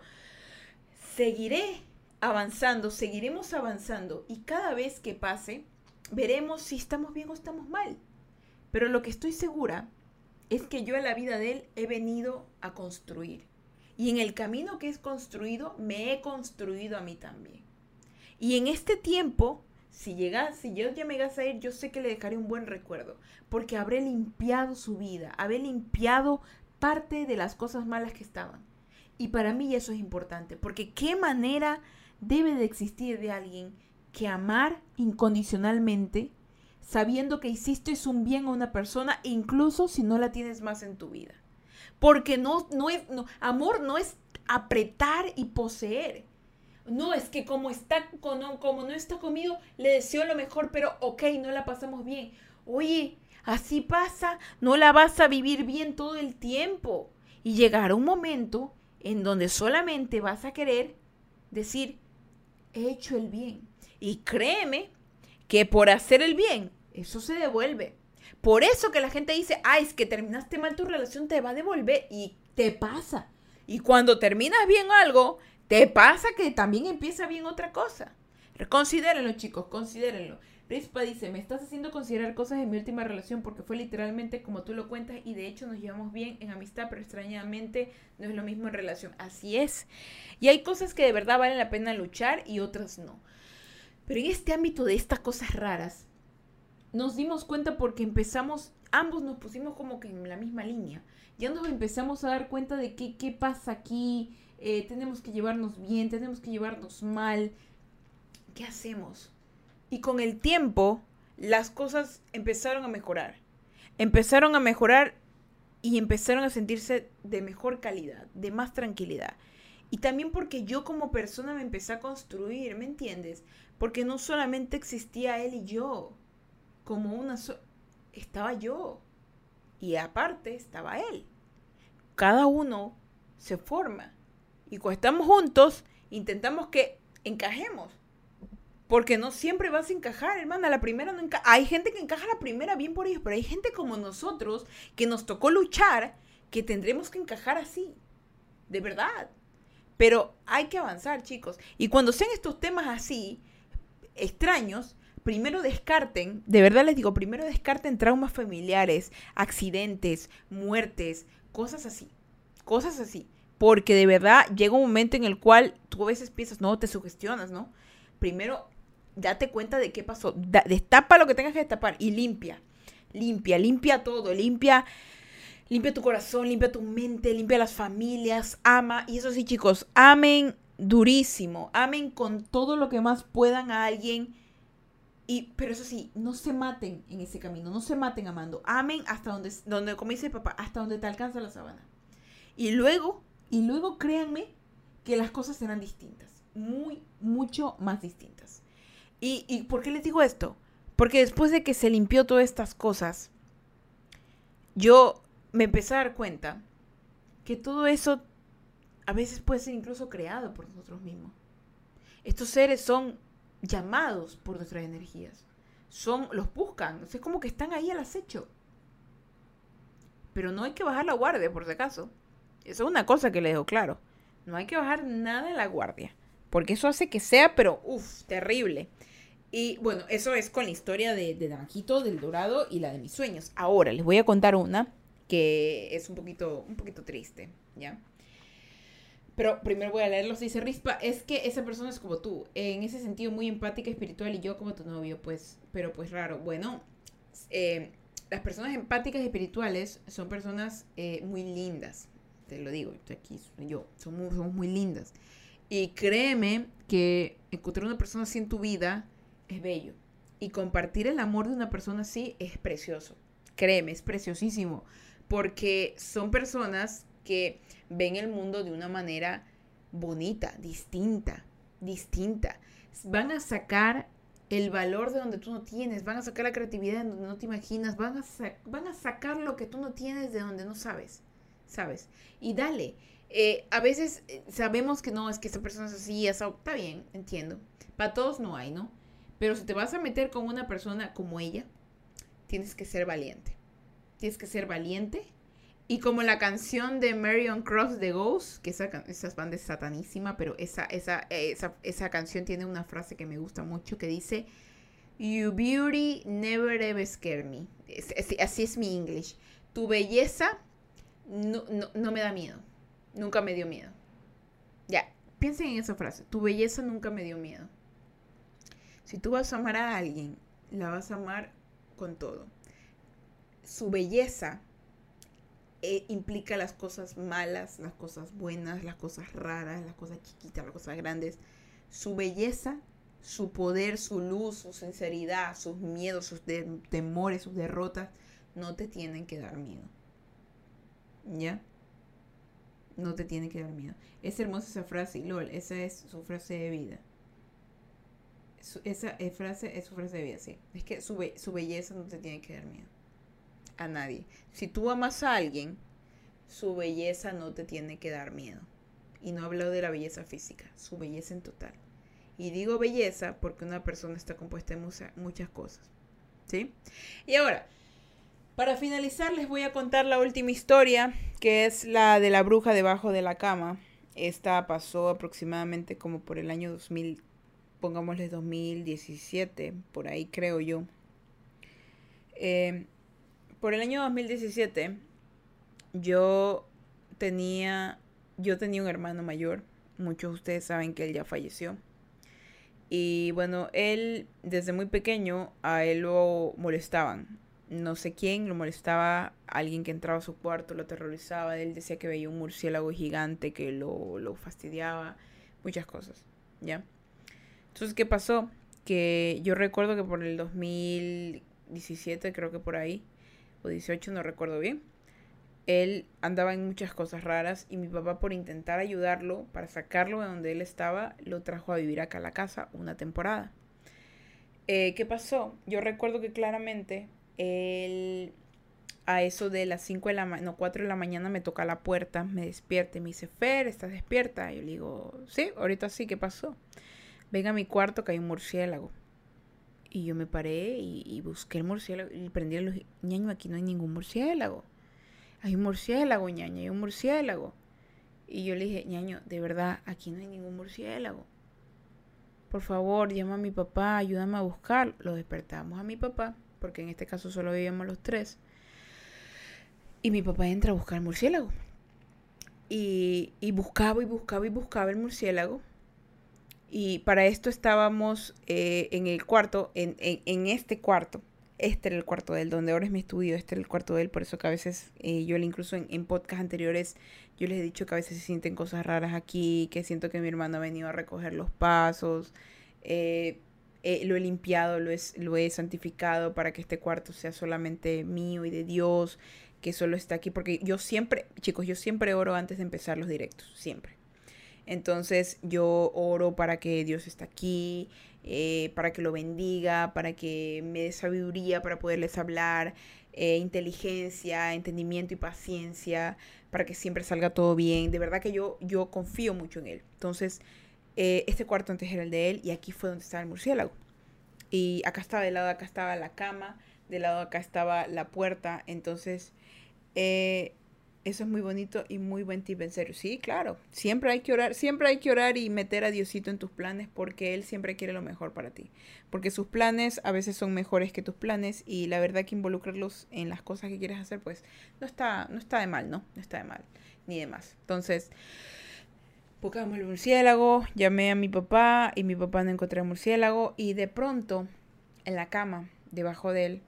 seguiré avanzando, seguiremos avanzando y cada vez que pase, veremos si estamos bien o estamos mal. Pero lo que estoy segura es que yo en la vida de él he venido a construir. Y en el camino que es construido, me he construido a mí también. Y en este tiempo, si llegas, si yo ya me llegas a ir, yo sé que le dejaré un buen recuerdo, porque habré limpiado su vida, habré limpiado parte de las cosas malas que estaban. Y para mí eso es importante, porque qué manera debe de existir de alguien que amar incondicionalmente, sabiendo que hiciste un bien a una persona, incluso si no la tienes más en tu vida. Porque no, no es, amor no es apretar y poseer. No, es que como está, como, no está conmigo, le deseo lo mejor, pero ok, no la pasamos bien. Oye, así pasa, no la vas a vivir bien todo el tiempo. Y llegará un momento en donde solamente vas a querer decir, he hecho el bien. Y créeme que por hacer el bien, eso se devuelve. Por eso que la gente dice, ay, es que terminaste mal tu relación, te va a devolver. Y te pasa. Y cuando terminas bien algo, te pasa que también empieza bien otra cosa. Considérenlo, chicos, considérenlo. Rispa dice, me estás haciendo considerar cosas en mi última relación porque fue literalmente como tú lo cuentas y de hecho nos llevamos bien en amistad, pero extrañamente no es lo mismo en relación. Así es. Y hay cosas que de verdad valen la pena luchar y otras no. Pero en este ámbito de estas cosas raras, nos dimos cuenta porque empezamos, ambos nos pusimos como que en la misma línea. Ya nos empezamos a dar cuenta de qué, qué pasa aquí, eh, tenemos que llevarnos bien, tenemos que llevarnos mal. ¿Qué hacemos? Y con el tiempo, las cosas empezaron a mejorar. Empezaron a mejorar y empezaron a sentirse de mejor calidad, de más tranquilidad. Y también porque yo como persona me empecé a construir, ¿me entiendes? Porque no solamente existía él y yo, como una estaba yo y aparte estaba él. Cada uno se forma y cuando estamos juntos intentamos que encajemos. Porque no siempre vas a encajar, hermana. La primera no encaja. Hay gente que encaja la primera bien por ellos, pero hay gente como nosotros que nos tocó luchar que tendremos que encajar así. De verdad. Pero hay que avanzar, chicos. Y cuando sean estos temas así, extraños, primero descarten, de verdad les digo, primero descarten traumas familiares, accidentes, muertes, cosas así. Cosas así. Porque de verdad llega un momento en el cual tú a veces piensas, no, te sugestionas, ¿no? Primero, date cuenta de qué pasó. destapa lo que tengas que destapar y limpia. Limpia, limpia todo, limpia Limpia tu corazón, limpia tu mente, limpia las familias, ama. Y eso sí, chicos, amen durísimo, amen con todo lo que más puedan a alguien. Y, pero eso sí, no se maten en ese camino, no se maten amando. Amen hasta donde, donde como dice papá, hasta donde te alcanza la sabana. Y luego, y luego créanme que las cosas serán distintas, muy, mucho más distintas. ¿Y, por qué les digo esto? Porque después de que se limpió todas estas cosas, yo me empecé a dar cuenta que todo eso a veces puede ser incluso creado por nosotros mismos. Estos seres son llamados por nuestras energías. Son, los buscan. es como que están ahí al acecho. Pero no hay que bajar la guardia, por si acaso. Eso es una cosa que le dejo claro. No hay que bajar nada en la guardia. Porque eso hace que sea, pero uff, terrible. Y bueno, eso es con la historia de, de Naranjito, del Dorado y la de mis sueños. Ahora les voy a contar una que es un poquito, un poquito triste, ¿ya? Pero primero voy a leerlo. Dice Rispa, es que esa persona es como tú, en ese sentido muy empática, espiritual y yo como tu novio, pues, pero pues raro. Bueno, eh, las personas empáticas y espirituales son personas eh, muy lindas, te lo digo, aquí, yo, somos, somos muy lindas. Y créeme que encontrar una persona así en tu vida es bello. Y compartir el amor de una persona así es precioso. Créeme, es preciosísimo porque son personas que ven el mundo de una manera bonita, distinta, distinta. Van a sacar el valor de donde tú no tienes, van a sacar la creatividad de donde no te imaginas, van a, van a sacar lo que tú no tienes de donde no sabes, ¿sabes? Y dale. Eh, a veces eh, sabemos que no, es que esa persona es así, está bien, entiendo. Para todos no hay, ¿no? Pero si te vas a meter con una persona como ella, tienes que ser valiente. Tienes que ser valiente. Y como la canción de Marion Cross de Ghost, que esa, esa banda es satanísima, pero esa, esa, esa, esa canción tiene una frase que me gusta mucho que dice, You beauty never ever scare me. así es mi English. Tu belleza no, no, no me da miedo. Nunca me dio miedo. Ya, piensen en esa frase. Tu belleza nunca me dio miedo. Si tú vas a amar a alguien, la vas a amar con todo. Su belleza eh, implica las cosas malas, las cosas buenas, las cosas raras, las cosas chiquitas, las cosas grandes. Su belleza, su poder, su luz, su sinceridad, sus miedos, sus temores, sus derrotas, no te tienen que dar miedo. ¿Ya? No te tienen que dar miedo. Es hermosa esa frase, LOL, esa es su frase de vida esa frase es su frase de vida, sí. Es que su, su belleza no te tiene que dar miedo. A nadie. Si tú amas a alguien, su belleza no te tiene que dar miedo. Y no hablo de la belleza física, su belleza en total. Y digo belleza porque una persona está compuesta de muchas cosas. ¿Sí? Y ahora, para finalizar, les voy a contar la última historia, que es la de la bruja debajo de la cama. Esta pasó aproximadamente como por el año 2000 pongámosle 2017, por ahí creo yo. Eh, por el año 2017 yo tenía, yo tenía un hermano mayor, muchos de ustedes saben que él ya falleció. Y bueno, él desde muy pequeño a él lo molestaban. No sé quién lo molestaba, alguien que entraba a su cuarto lo aterrorizaba, él decía que veía un murciélago gigante que lo, lo fastidiaba, muchas cosas, ¿ya? Entonces, ¿qué pasó? Que yo recuerdo que por el 2017, creo que por ahí, o 18, no recuerdo bien, él andaba en muchas cosas raras y mi papá por intentar ayudarlo para sacarlo de donde él estaba, lo trajo a vivir acá a la casa una temporada. Eh, ¿Qué pasó? Yo recuerdo que claramente él a eso de las 5 de la mañana, no, 4 de la mañana me toca la puerta, me despierta y me dice, Fer, ¿estás despierta? Y yo le digo, sí, ahorita sí, ¿qué pasó? Venga a mi cuarto que hay un murciélago. Y yo me paré y, busqué el murciélago y prendí los ñaño, aquí no hay ningún murciélago. Hay un murciélago, ñaño, hay un murciélago. Y yo le dije, ñaño, de verdad, aquí no hay ningún murciélago. Por favor, llama a mi papá, ayúdame a buscar. Lo despertamos a mi papá, porque en este caso solo vivíamos los tres. Y mi papá entra a buscar el murciélago. Y, y buscaba y buscaba y buscaba el murciélago y para esto estábamos eh, en el cuarto, en, en, este cuarto. Este era el cuarto de él, donde ahora es mi estudio, este era el cuarto de él, por eso que a veces eh, yo incluso en, en podcast anteriores yo les he dicho que a veces se sienten cosas raras aquí, que siento que mi hermano ha venido a recoger los pasos, eh, lo he limpiado, lo, es, lo he santificado para que este cuarto sea solamente mío y de Dios, que solo está aquí, porque yo siempre, chicos, yo siempre oro antes de empezar los directos, siempre. Entonces yo oro para que Dios esté aquí, eh, para que lo bendiga, para que me dé sabiduría para poderles hablar, eh, inteligencia, entendimiento y paciencia, para que siempre salga todo bien. De verdad que yo, yo confío mucho en Él. Entonces, eh, este cuarto antes era el de Él y aquí fue donde estaba el murciélago. Y acá estaba, de lado acá estaba la cama, de lado acá estaba la puerta. Entonces, eso es muy bonito y muy buen tip, en serio. Sí, claro. Siempre hay que orar, siempre hay que orar y meter a Diosito en tus planes porque Él siempre quiere lo mejor para ti. Porque sus planes a veces son mejores que tus planes y la verdad que involucrarlos en las cosas que quieres hacer, pues no está, no está de mal, ¿no? No está de mal, ni de más. Entonces, buscamos el murciélago, llamé a mi papá y mi papá no encontró el murciélago y de pronto en la cama, debajo de él,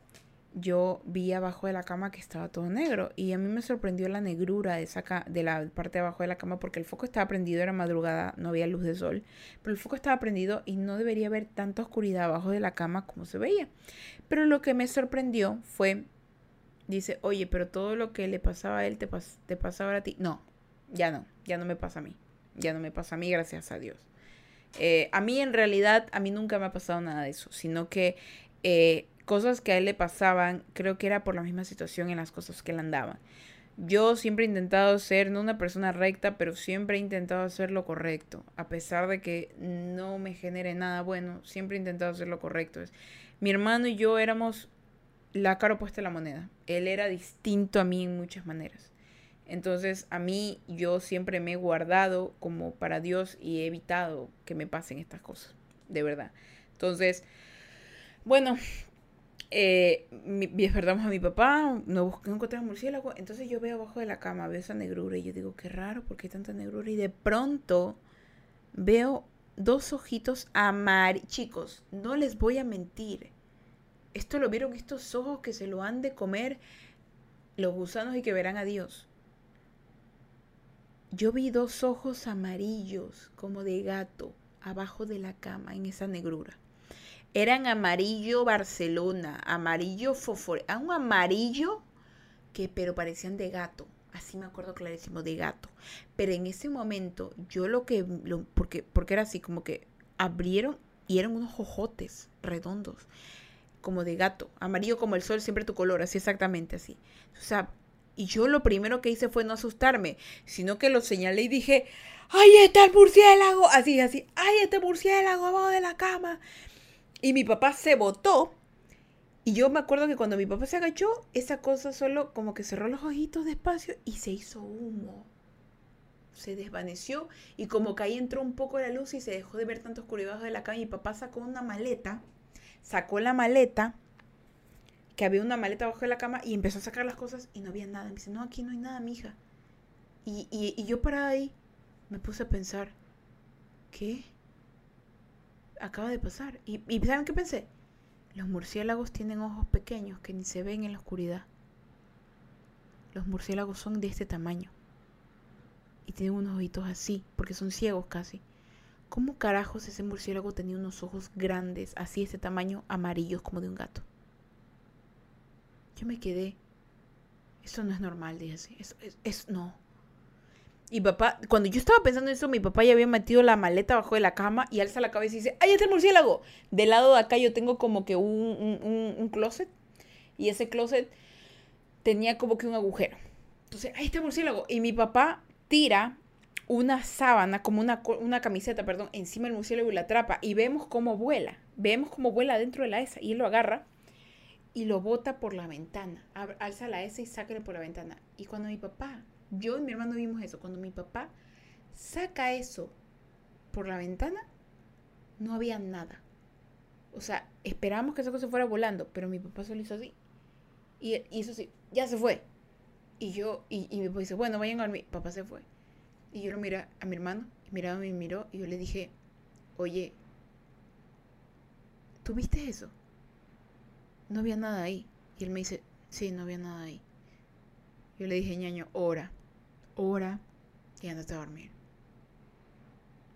yo vi abajo de la cama que estaba todo negro y a mí me sorprendió la negrura de, esa de la parte de abajo de la cama porque el foco estaba prendido, era madrugada, no había luz de sol, pero el foco estaba prendido y no debería haber tanta oscuridad abajo de la cama como se veía. Pero lo que me sorprendió fue, dice, oye, pero todo lo que le pasaba a él te, te pasaba a ti. No, ya no, ya no me pasa a mí, ya no me pasa a mí, gracias a Dios. Eh, a mí en realidad, a mí nunca me ha pasado nada de eso, sino que eh, cosas que a él le pasaban, creo que era por la misma situación en las cosas que él andaba. Yo siempre he intentado ser, no una persona recta, pero siempre he intentado hacer lo correcto. A pesar de que no me genere nada bueno, siempre he intentado hacer lo correcto. Mi hermano y yo éramos la cara opuesta de la moneda. Él era distinto a mí en muchas maneras. Entonces, a mí yo siempre me he guardado como para Dios y he evitado que me pasen estas cosas, de verdad. Entonces, bueno, eh, a mi papá, no, no encontramos murciélago, entonces yo veo abajo de la cama, veo esa negrura y yo digo, qué raro, ¿por qué hay tanta negrura? Y de pronto veo dos ojitos amarillos. Chicos, no les voy a mentir. Esto lo vieron estos ojos que se lo han de comer los gusanos y que verán a Dios. Yo vi dos ojos amarillos como de gato abajo de la cama en esa negrura eran amarillo Barcelona, amarillo fosfor, un amarillo que pero parecían de gato. Así me acuerdo clarísimo de gato. Pero en ese momento yo lo que lo, porque porque era así como que abrieron y eran unos jojotes redondos como de gato, amarillo como el sol, siempre tu color, así exactamente así. O sea, y yo lo primero que hice fue no asustarme, sino que lo señalé y dije, ¡ay, está el murciélago! Así, así, ¡ay, este murciélago abajo de la cama! Y mi papá se botó. Y yo me acuerdo que cuando mi papá se agachó, esa cosa solo como que cerró los ojitos despacio y se hizo humo. Se desvaneció y como que ahí entró un poco la luz y se dejó de ver tanto oscuridad de la cama. Mi papá sacó una maleta, sacó la maleta, que había una maleta abajo de la cama y empezó a sacar las cosas y no había nada. Me dice, no, aquí no hay nada, mija. Y, y, y yo parada ahí me puse a pensar, ¿qué? Acaba de pasar. Y, ¿saben qué pensé? Los murciélagos tienen ojos pequeños que ni se ven en la oscuridad. Los murciélagos son de este tamaño. Y tienen unos ojitos así, porque son ciegos casi. ¿Cómo carajos ese murciélago tenía unos ojos grandes, así de este tamaño, amarillos como de un gato? Yo me quedé. Eso no es normal, dije así. Es, es, es no. Y papá, cuando yo estaba pensando en eso, mi papá ya había metido la maleta abajo de la cama y alza la cabeza y dice, ¡ay, está el murciélago! Del lado de acá yo tengo como que un, un, closet y ese closet tenía como que un agujero. Entonces, ¡ay, está el murciélago! Y mi papá tira una sábana, como una, una camiseta, perdón, encima del murciélago y la atrapa y vemos cómo vuela. Vemos cómo vuela dentro de la esa y él lo agarra y lo bota por la ventana. Alza la esa y sáquelo por la ventana. Y cuando mi papá yo y mi hermano vimos eso. Cuando mi papá saca eso por la ventana, no había nada. O sea, esperábamos que esa cosa fuera volando, pero mi papá solo hizo así. Y, eso sí, ya se fue. Y yo, y, y mi papá dice, bueno, vayan a dormir. Papá se fue. Y yo lo miré a mi hermano, y miraba me miró, y yo le dije, oye, ¿tú viste eso? No había nada ahí. Y él me dice, sí, no había nada ahí. Yo le dije, ñaño, ora hora y andate a dormir.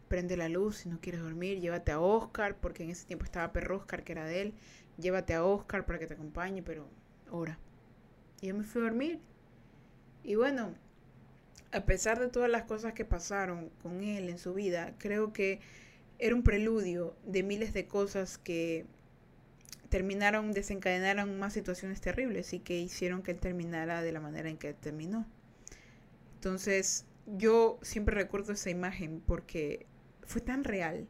Prende la luz si no quieres dormir, llévate a Oscar, porque en ese tiempo estaba perro Oscar, que era de él. Llévate a Oscar para que te acompañe, pero hora. Y yo me fui a dormir. Y bueno, a pesar de todas las cosas que pasaron con él en su vida, creo que era un preludio de miles de cosas que terminaron, desencadenaron más situaciones terribles y que hicieron que él terminara de la manera en que terminó. Entonces, yo siempre recuerdo esa imagen porque fue tan real.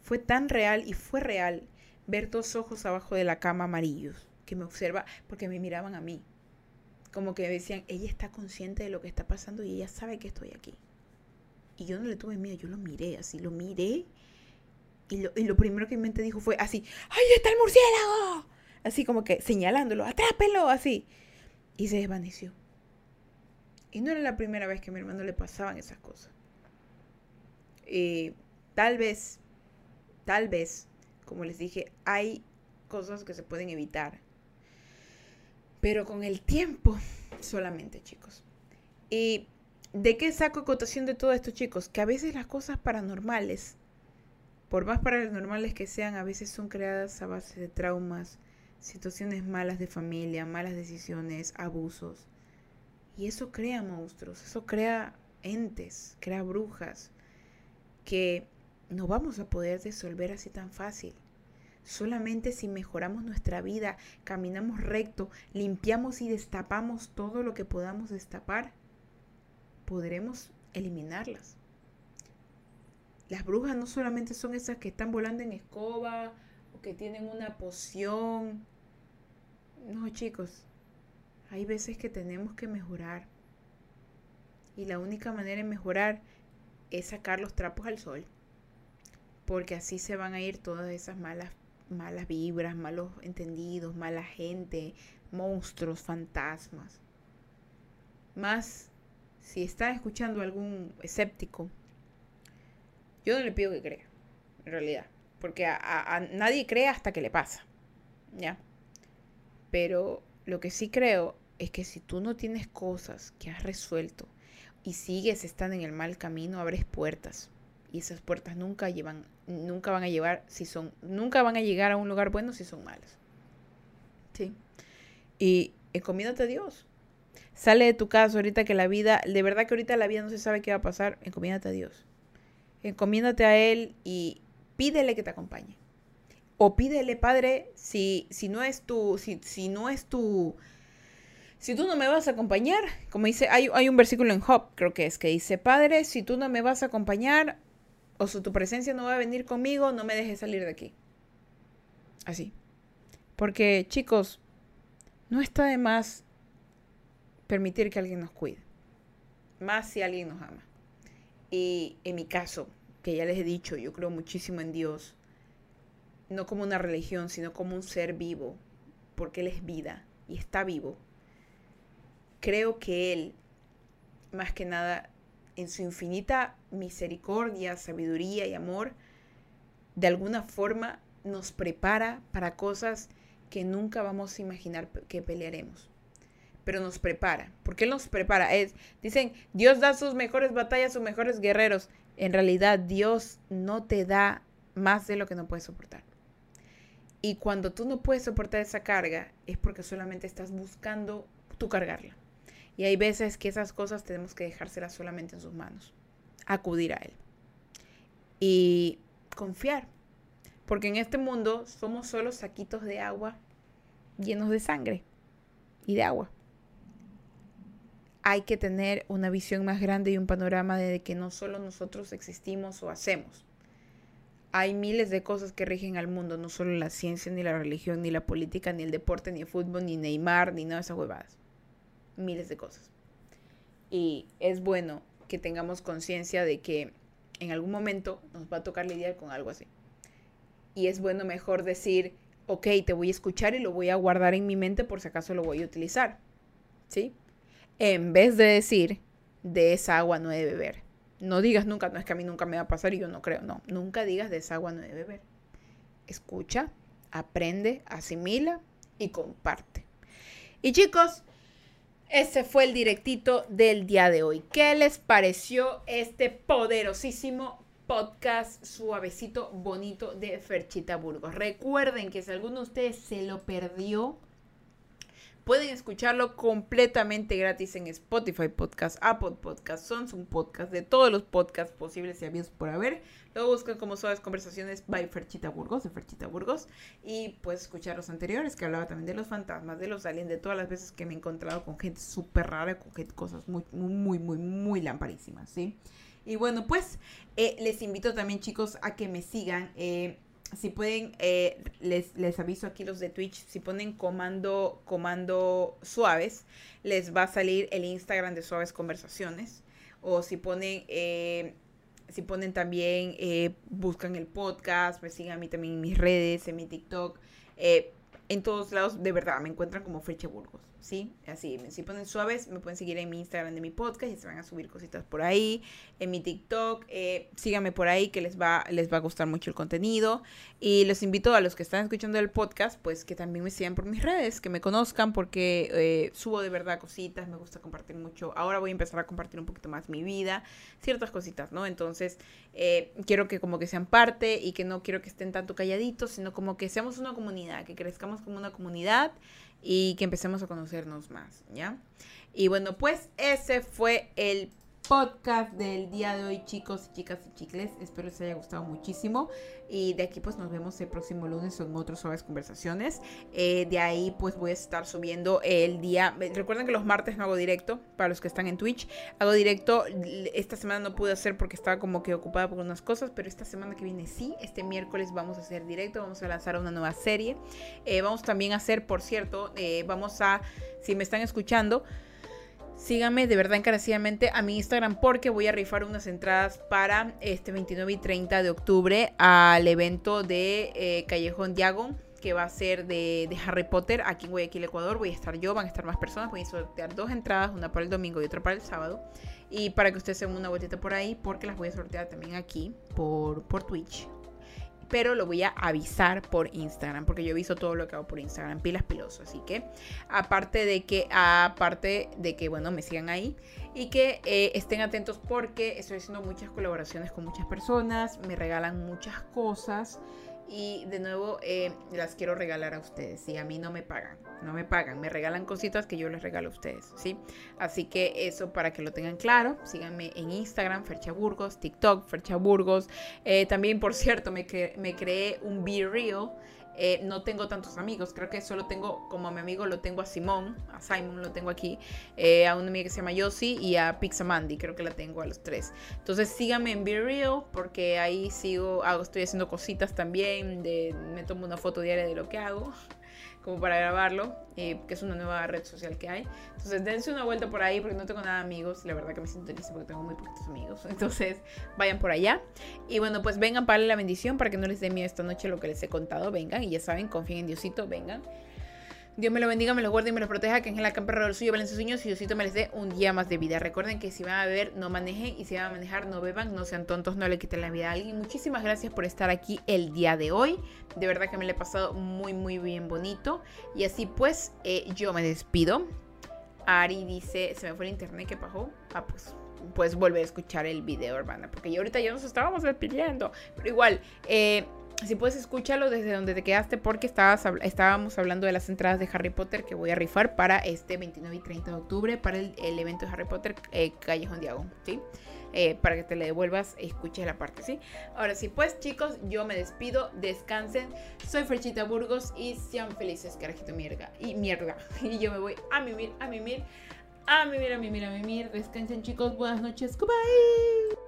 Fue tan real y fue real ver dos ojos abajo de la cama amarillos que me observa porque me miraban a mí. Como que me decían, ella está consciente de lo que está pasando y ella sabe que estoy aquí. Y yo no le tuve miedo, yo lo miré así, lo miré. Y lo, y lo primero que mi mente dijo fue así, ¡ay, está el murciélago! Así como que señalándolo, ¡atrápelo! Así. Y se desvaneció. Y no era la primera vez que a mi hermano le pasaban esas cosas. Y tal vez, tal vez, como les dije, hay cosas que se pueden evitar. Pero con el tiempo solamente, chicos. ¿Y de qué saco cotación de todo esto, chicos? Que a veces las cosas paranormales, por más paranormales que sean, a veces son creadas a base de traumas, situaciones malas de familia, malas decisiones, abusos. Y eso crea monstruos, eso crea entes, crea brujas que no vamos a poder resolver así tan fácil. Solamente si mejoramos nuestra vida, caminamos recto, limpiamos y destapamos todo lo que podamos destapar, podremos eliminarlas. Las brujas no solamente son esas que están volando en escoba o que tienen una poción. No, chicos, hay veces que tenemos que mejorar. Y la única manera de mejorar es sacar los trapos al sol. Porque así se van a ir todas esas malas malas vibras, malos entendidos, mala gente, monstruos, fantasmas. Más si está escuchando algún escéptico, yo no le pido que crea, en realidad, porque a, nadie cree hasta que le pasa, ¿ya? Pero lo que sí creo es que si tú no tienes cosas que has resuelto y sigues estando en el mal camino, abres puertas. Y esas puertas nunca llevan nunca van a llevar si son nunca van a llegar a un lugar bueno si son malas. Sí. Y encomiéndate a Dios. Sale de tu casa ahorita que la vida de verdad que ahorita la vida no se sabe qué va a pasar encomiéndate a Dios. Encomiéndate a él y pídele que te acompañe o pídele padre si si no es tu si, si no es tu si tú no me vas a acompañar, como dice, hay, hay un versículo en Job, creo que es, que dice, Padre, si tú no me vas a acompañar, o si tu presencia no va a venir conmigo, no me dejes salir de aquí. Así. Porque, chicos, no está de más permitir que alguien nos cuide. Más si alguien nos ama. Y en mi caso, que ya les he dicho, yo creo muchísimo en Dios. No como una religión, sino como un ser vivo. Porque Él es vida y está vivo. Creo que Él, más que nada, en su infinita misericordia, sabiduría y amor, de alguna forma nos prepara para cosas que nunca vamos a imaginar que pelearemos. Pero nos prepara. ¿Por qué nos prepara? Es, dicen, Dios da sus mejores batallas, sus mejores guerreros. En realidad, Dios no te da más de lo que no puedes soportar. Y cuando tú no puedes soportar esa carga, es porque solamente estás buscando tú cargarla. Y hay veces que esas cosas tenemos que dejárselas solamente en sus manos. Acudir a Él. Y confiar. Porque en este mundo somos solo saquitos de agua llenos de sangre y de agua. Hay que tener una visión más grande y un panorama de que no solo nosotros existimos o hacemos. Hay miles de cosas que rigen al mundo, no solo la ciencia, ni la religión, ni la política, ni el deporte, ni el fútbol, ni Neymar, ni nada de esas huevadas miles de cosas. Y es bueno que tengamos conciencia de que en algún momento nos va a tocar lidiar con algo así. Y es bueno mejor decir, ok, te voy a escuchar y lo voy a guardar en mi mente por si acaso lo voy a utilizar. ¿Sí? En vez de decir, de esa agua no he de beber. No digas nunca, no es que a mí nunca me va a pasar y yo no creo. No, nunca digas de esa agua no de beber. Escucha, aprende, asimila y comparte. Y chicos, ese fue el directito del día de hoy. ¿Qué les pareció este poderosísimo podcast suavecito, bonito de Ferchita Burgos? Recuerden que si alguno de ustedes se lo perdió, Pueden escucharlo completamente gratis en Spotify Podcast, Apple Podcast, Samsung Podcast, de todos los podcasts posibles y habidos por haber. Lo buscan como Suaves Conversaciones by Ferchita Burgos, de Ferchita Burgos. Y puedes escuchar los anteriores, que hablaba también de los fantasmas, de los aliens, de todas las veces que me he encontrado con gente súper rara, con cosas muy, muy, muy, muy lamparísimas, ¿sí? Y bueno, pues eh, les invito también, chicos, a que me sigan. Eh, si pueden, eh, les, les, aviso aquí los de Twitch, si ponen comando, comando suaves, les va a salir el Instagram de Suaves Conversaciones. O si ponen, eh, si ponen también, eh, buscan el podcast, me siguen a mí también en mis redes, en mi TikTok. en todos lados, de verdad, me encuentran como Freche Burgos. ¿Sí? Así, si ponen suaves, me pueden seguir en mi Instagram de mi podcast y se van a subir cositas por ahí, en mi TikTok, eh, síganme por ahí que les va, les va a gustar mucho el contenido y los invito a los que están escuchando el podcast, pues que también me sigan por mis redes, que me conozcan porque eh, subo de verdad cositas, me gusta compartir mucho, ahora voy a empezar a compartir un poquito más mi vida, ciertas cositas, ¿no? Entonces, eh, quiero que como que sean parte y que no quiero que estén tanto calladitos, sino como que seamos una comunidad, que crezcamos como una comunidad y que empecemos a conocernos más, ¿ya? Y bueno, pues ese fue el podcast del día de hoy, chicos y chicas y chicles. Espero les haya gustado muchísimo. Y de aquí pues nos vemos el próximo lunes en otras suaves conversaciones. Eh, de ahí pues voy a estar subiendo el día... Recuerden que los martes no hago directo, para los que están en Twitch. Hago directo, esta semana no pude hacer porque estaba como que ocupada por unas cosas, pero esta semana que viene sí, este miércoles vamos a hacer directo, vamos a lanzar una nueva serie. Eh, vamos también a hacer, por cierto, eh, vamos a, si me están escuchando, Síganme de verdad encarecidamente a mi Instagram porque voy a rifar unas entradas para este 29 y 30 de octubre al evento de eh, Callejón Diago que va a ser de, Harry Potter aquí en Guayaquil, Ecuador. Voy a estar yo, van a estar más personas. Voy a sortear dos entradas, una para el domingo y otra para el sábado. Y para que ustedes se den una vueltita por ahí, porque las voy a sortear también aquí por, por Twitch pero lo voy a avisar por Instagram, porque yo aviso todo lo que hago por Instagram, pilas piloso. Así que, aparte de que, aparte de que, bueno, me sigan ahí y que eh, estén atentos porque estoy haciendo muchas colaboraciones con muchas personas, me regalan muchas cosas y de nuevo eh, las quiero regalar a ustedes y a mí no me pagan, no me pagan, me regalan cositas que yo les regalo a ustedes, ¿sí? Así que eso para que lo tengan claro, síganme en Instagram, Fercha Burgos, TikTok, Fercha Burgos, eh, también por cierto me, me creé un Be Real eh, no tengo tantos amigos, creo que solo tengo, como a mi amigo lo tengo a Simón, a Simon lo tengo aquí, eh, a una amiga que se llama Yossi y a Pixamandy, creo que la tengo a los tres. Entonces síganme en Be Real porque ahí sigo, hago, estoy haciendo cositas también, de, me tomo una foto diaria de lo que hago como para grabarlo, que es una nueva red social que hay. Entonces dense una vuelta por ahí porque no tengo nada de amigos, la verdad que me siento triste porque tengo muy poquitos amigos. Entonces vayan por allá. Y bueno, pues vengan para la bendición para que no les dé miedo esta noche lo que les he contado. Vengan y ya saben, confíen en Diosito, vengan. Dios me lo bendiga, me lo guarde y me lo proteja, que en la camperra del suyo valen sus sueños y Diosito me les dé un día más de vida. Recuerden que si van a beber, no manejen y si van a manejar, no beban, no sean tontos, no le quiten la vida a alguien. Muchísimas gracias por estar aquí el día de hoy. De verdad que me lo he pasado muy, muy bien bonito. Y así pues, eh, yo me despido. Ari dice, se me fue el internet, ¿qué pasó? Ah, pues pues volver a escuchar el video, hermana, porque yo ahorita ya nos estábamos despidiendo, pero igual, eh, si puedes escúchalo desde donde te quedaste porque estábamos hablando de las entradas de Harry Potter que voy a rifar para este 29 y 30 de octubre para el, evento de Harry Potter eh, Callejón Diago, ¿sí? Eh, para que te le devuelvas e escuches la parte, ¿sí? Ahora sí, pues chicos, yo me despido, descansen, soy Frechita Burgos y sean felices, carajito mierda, y mierda, y yo me voy a mimir, a mimir, a mimir, a mimir, a mimir, descansen chicos, buenas noches, goodbye.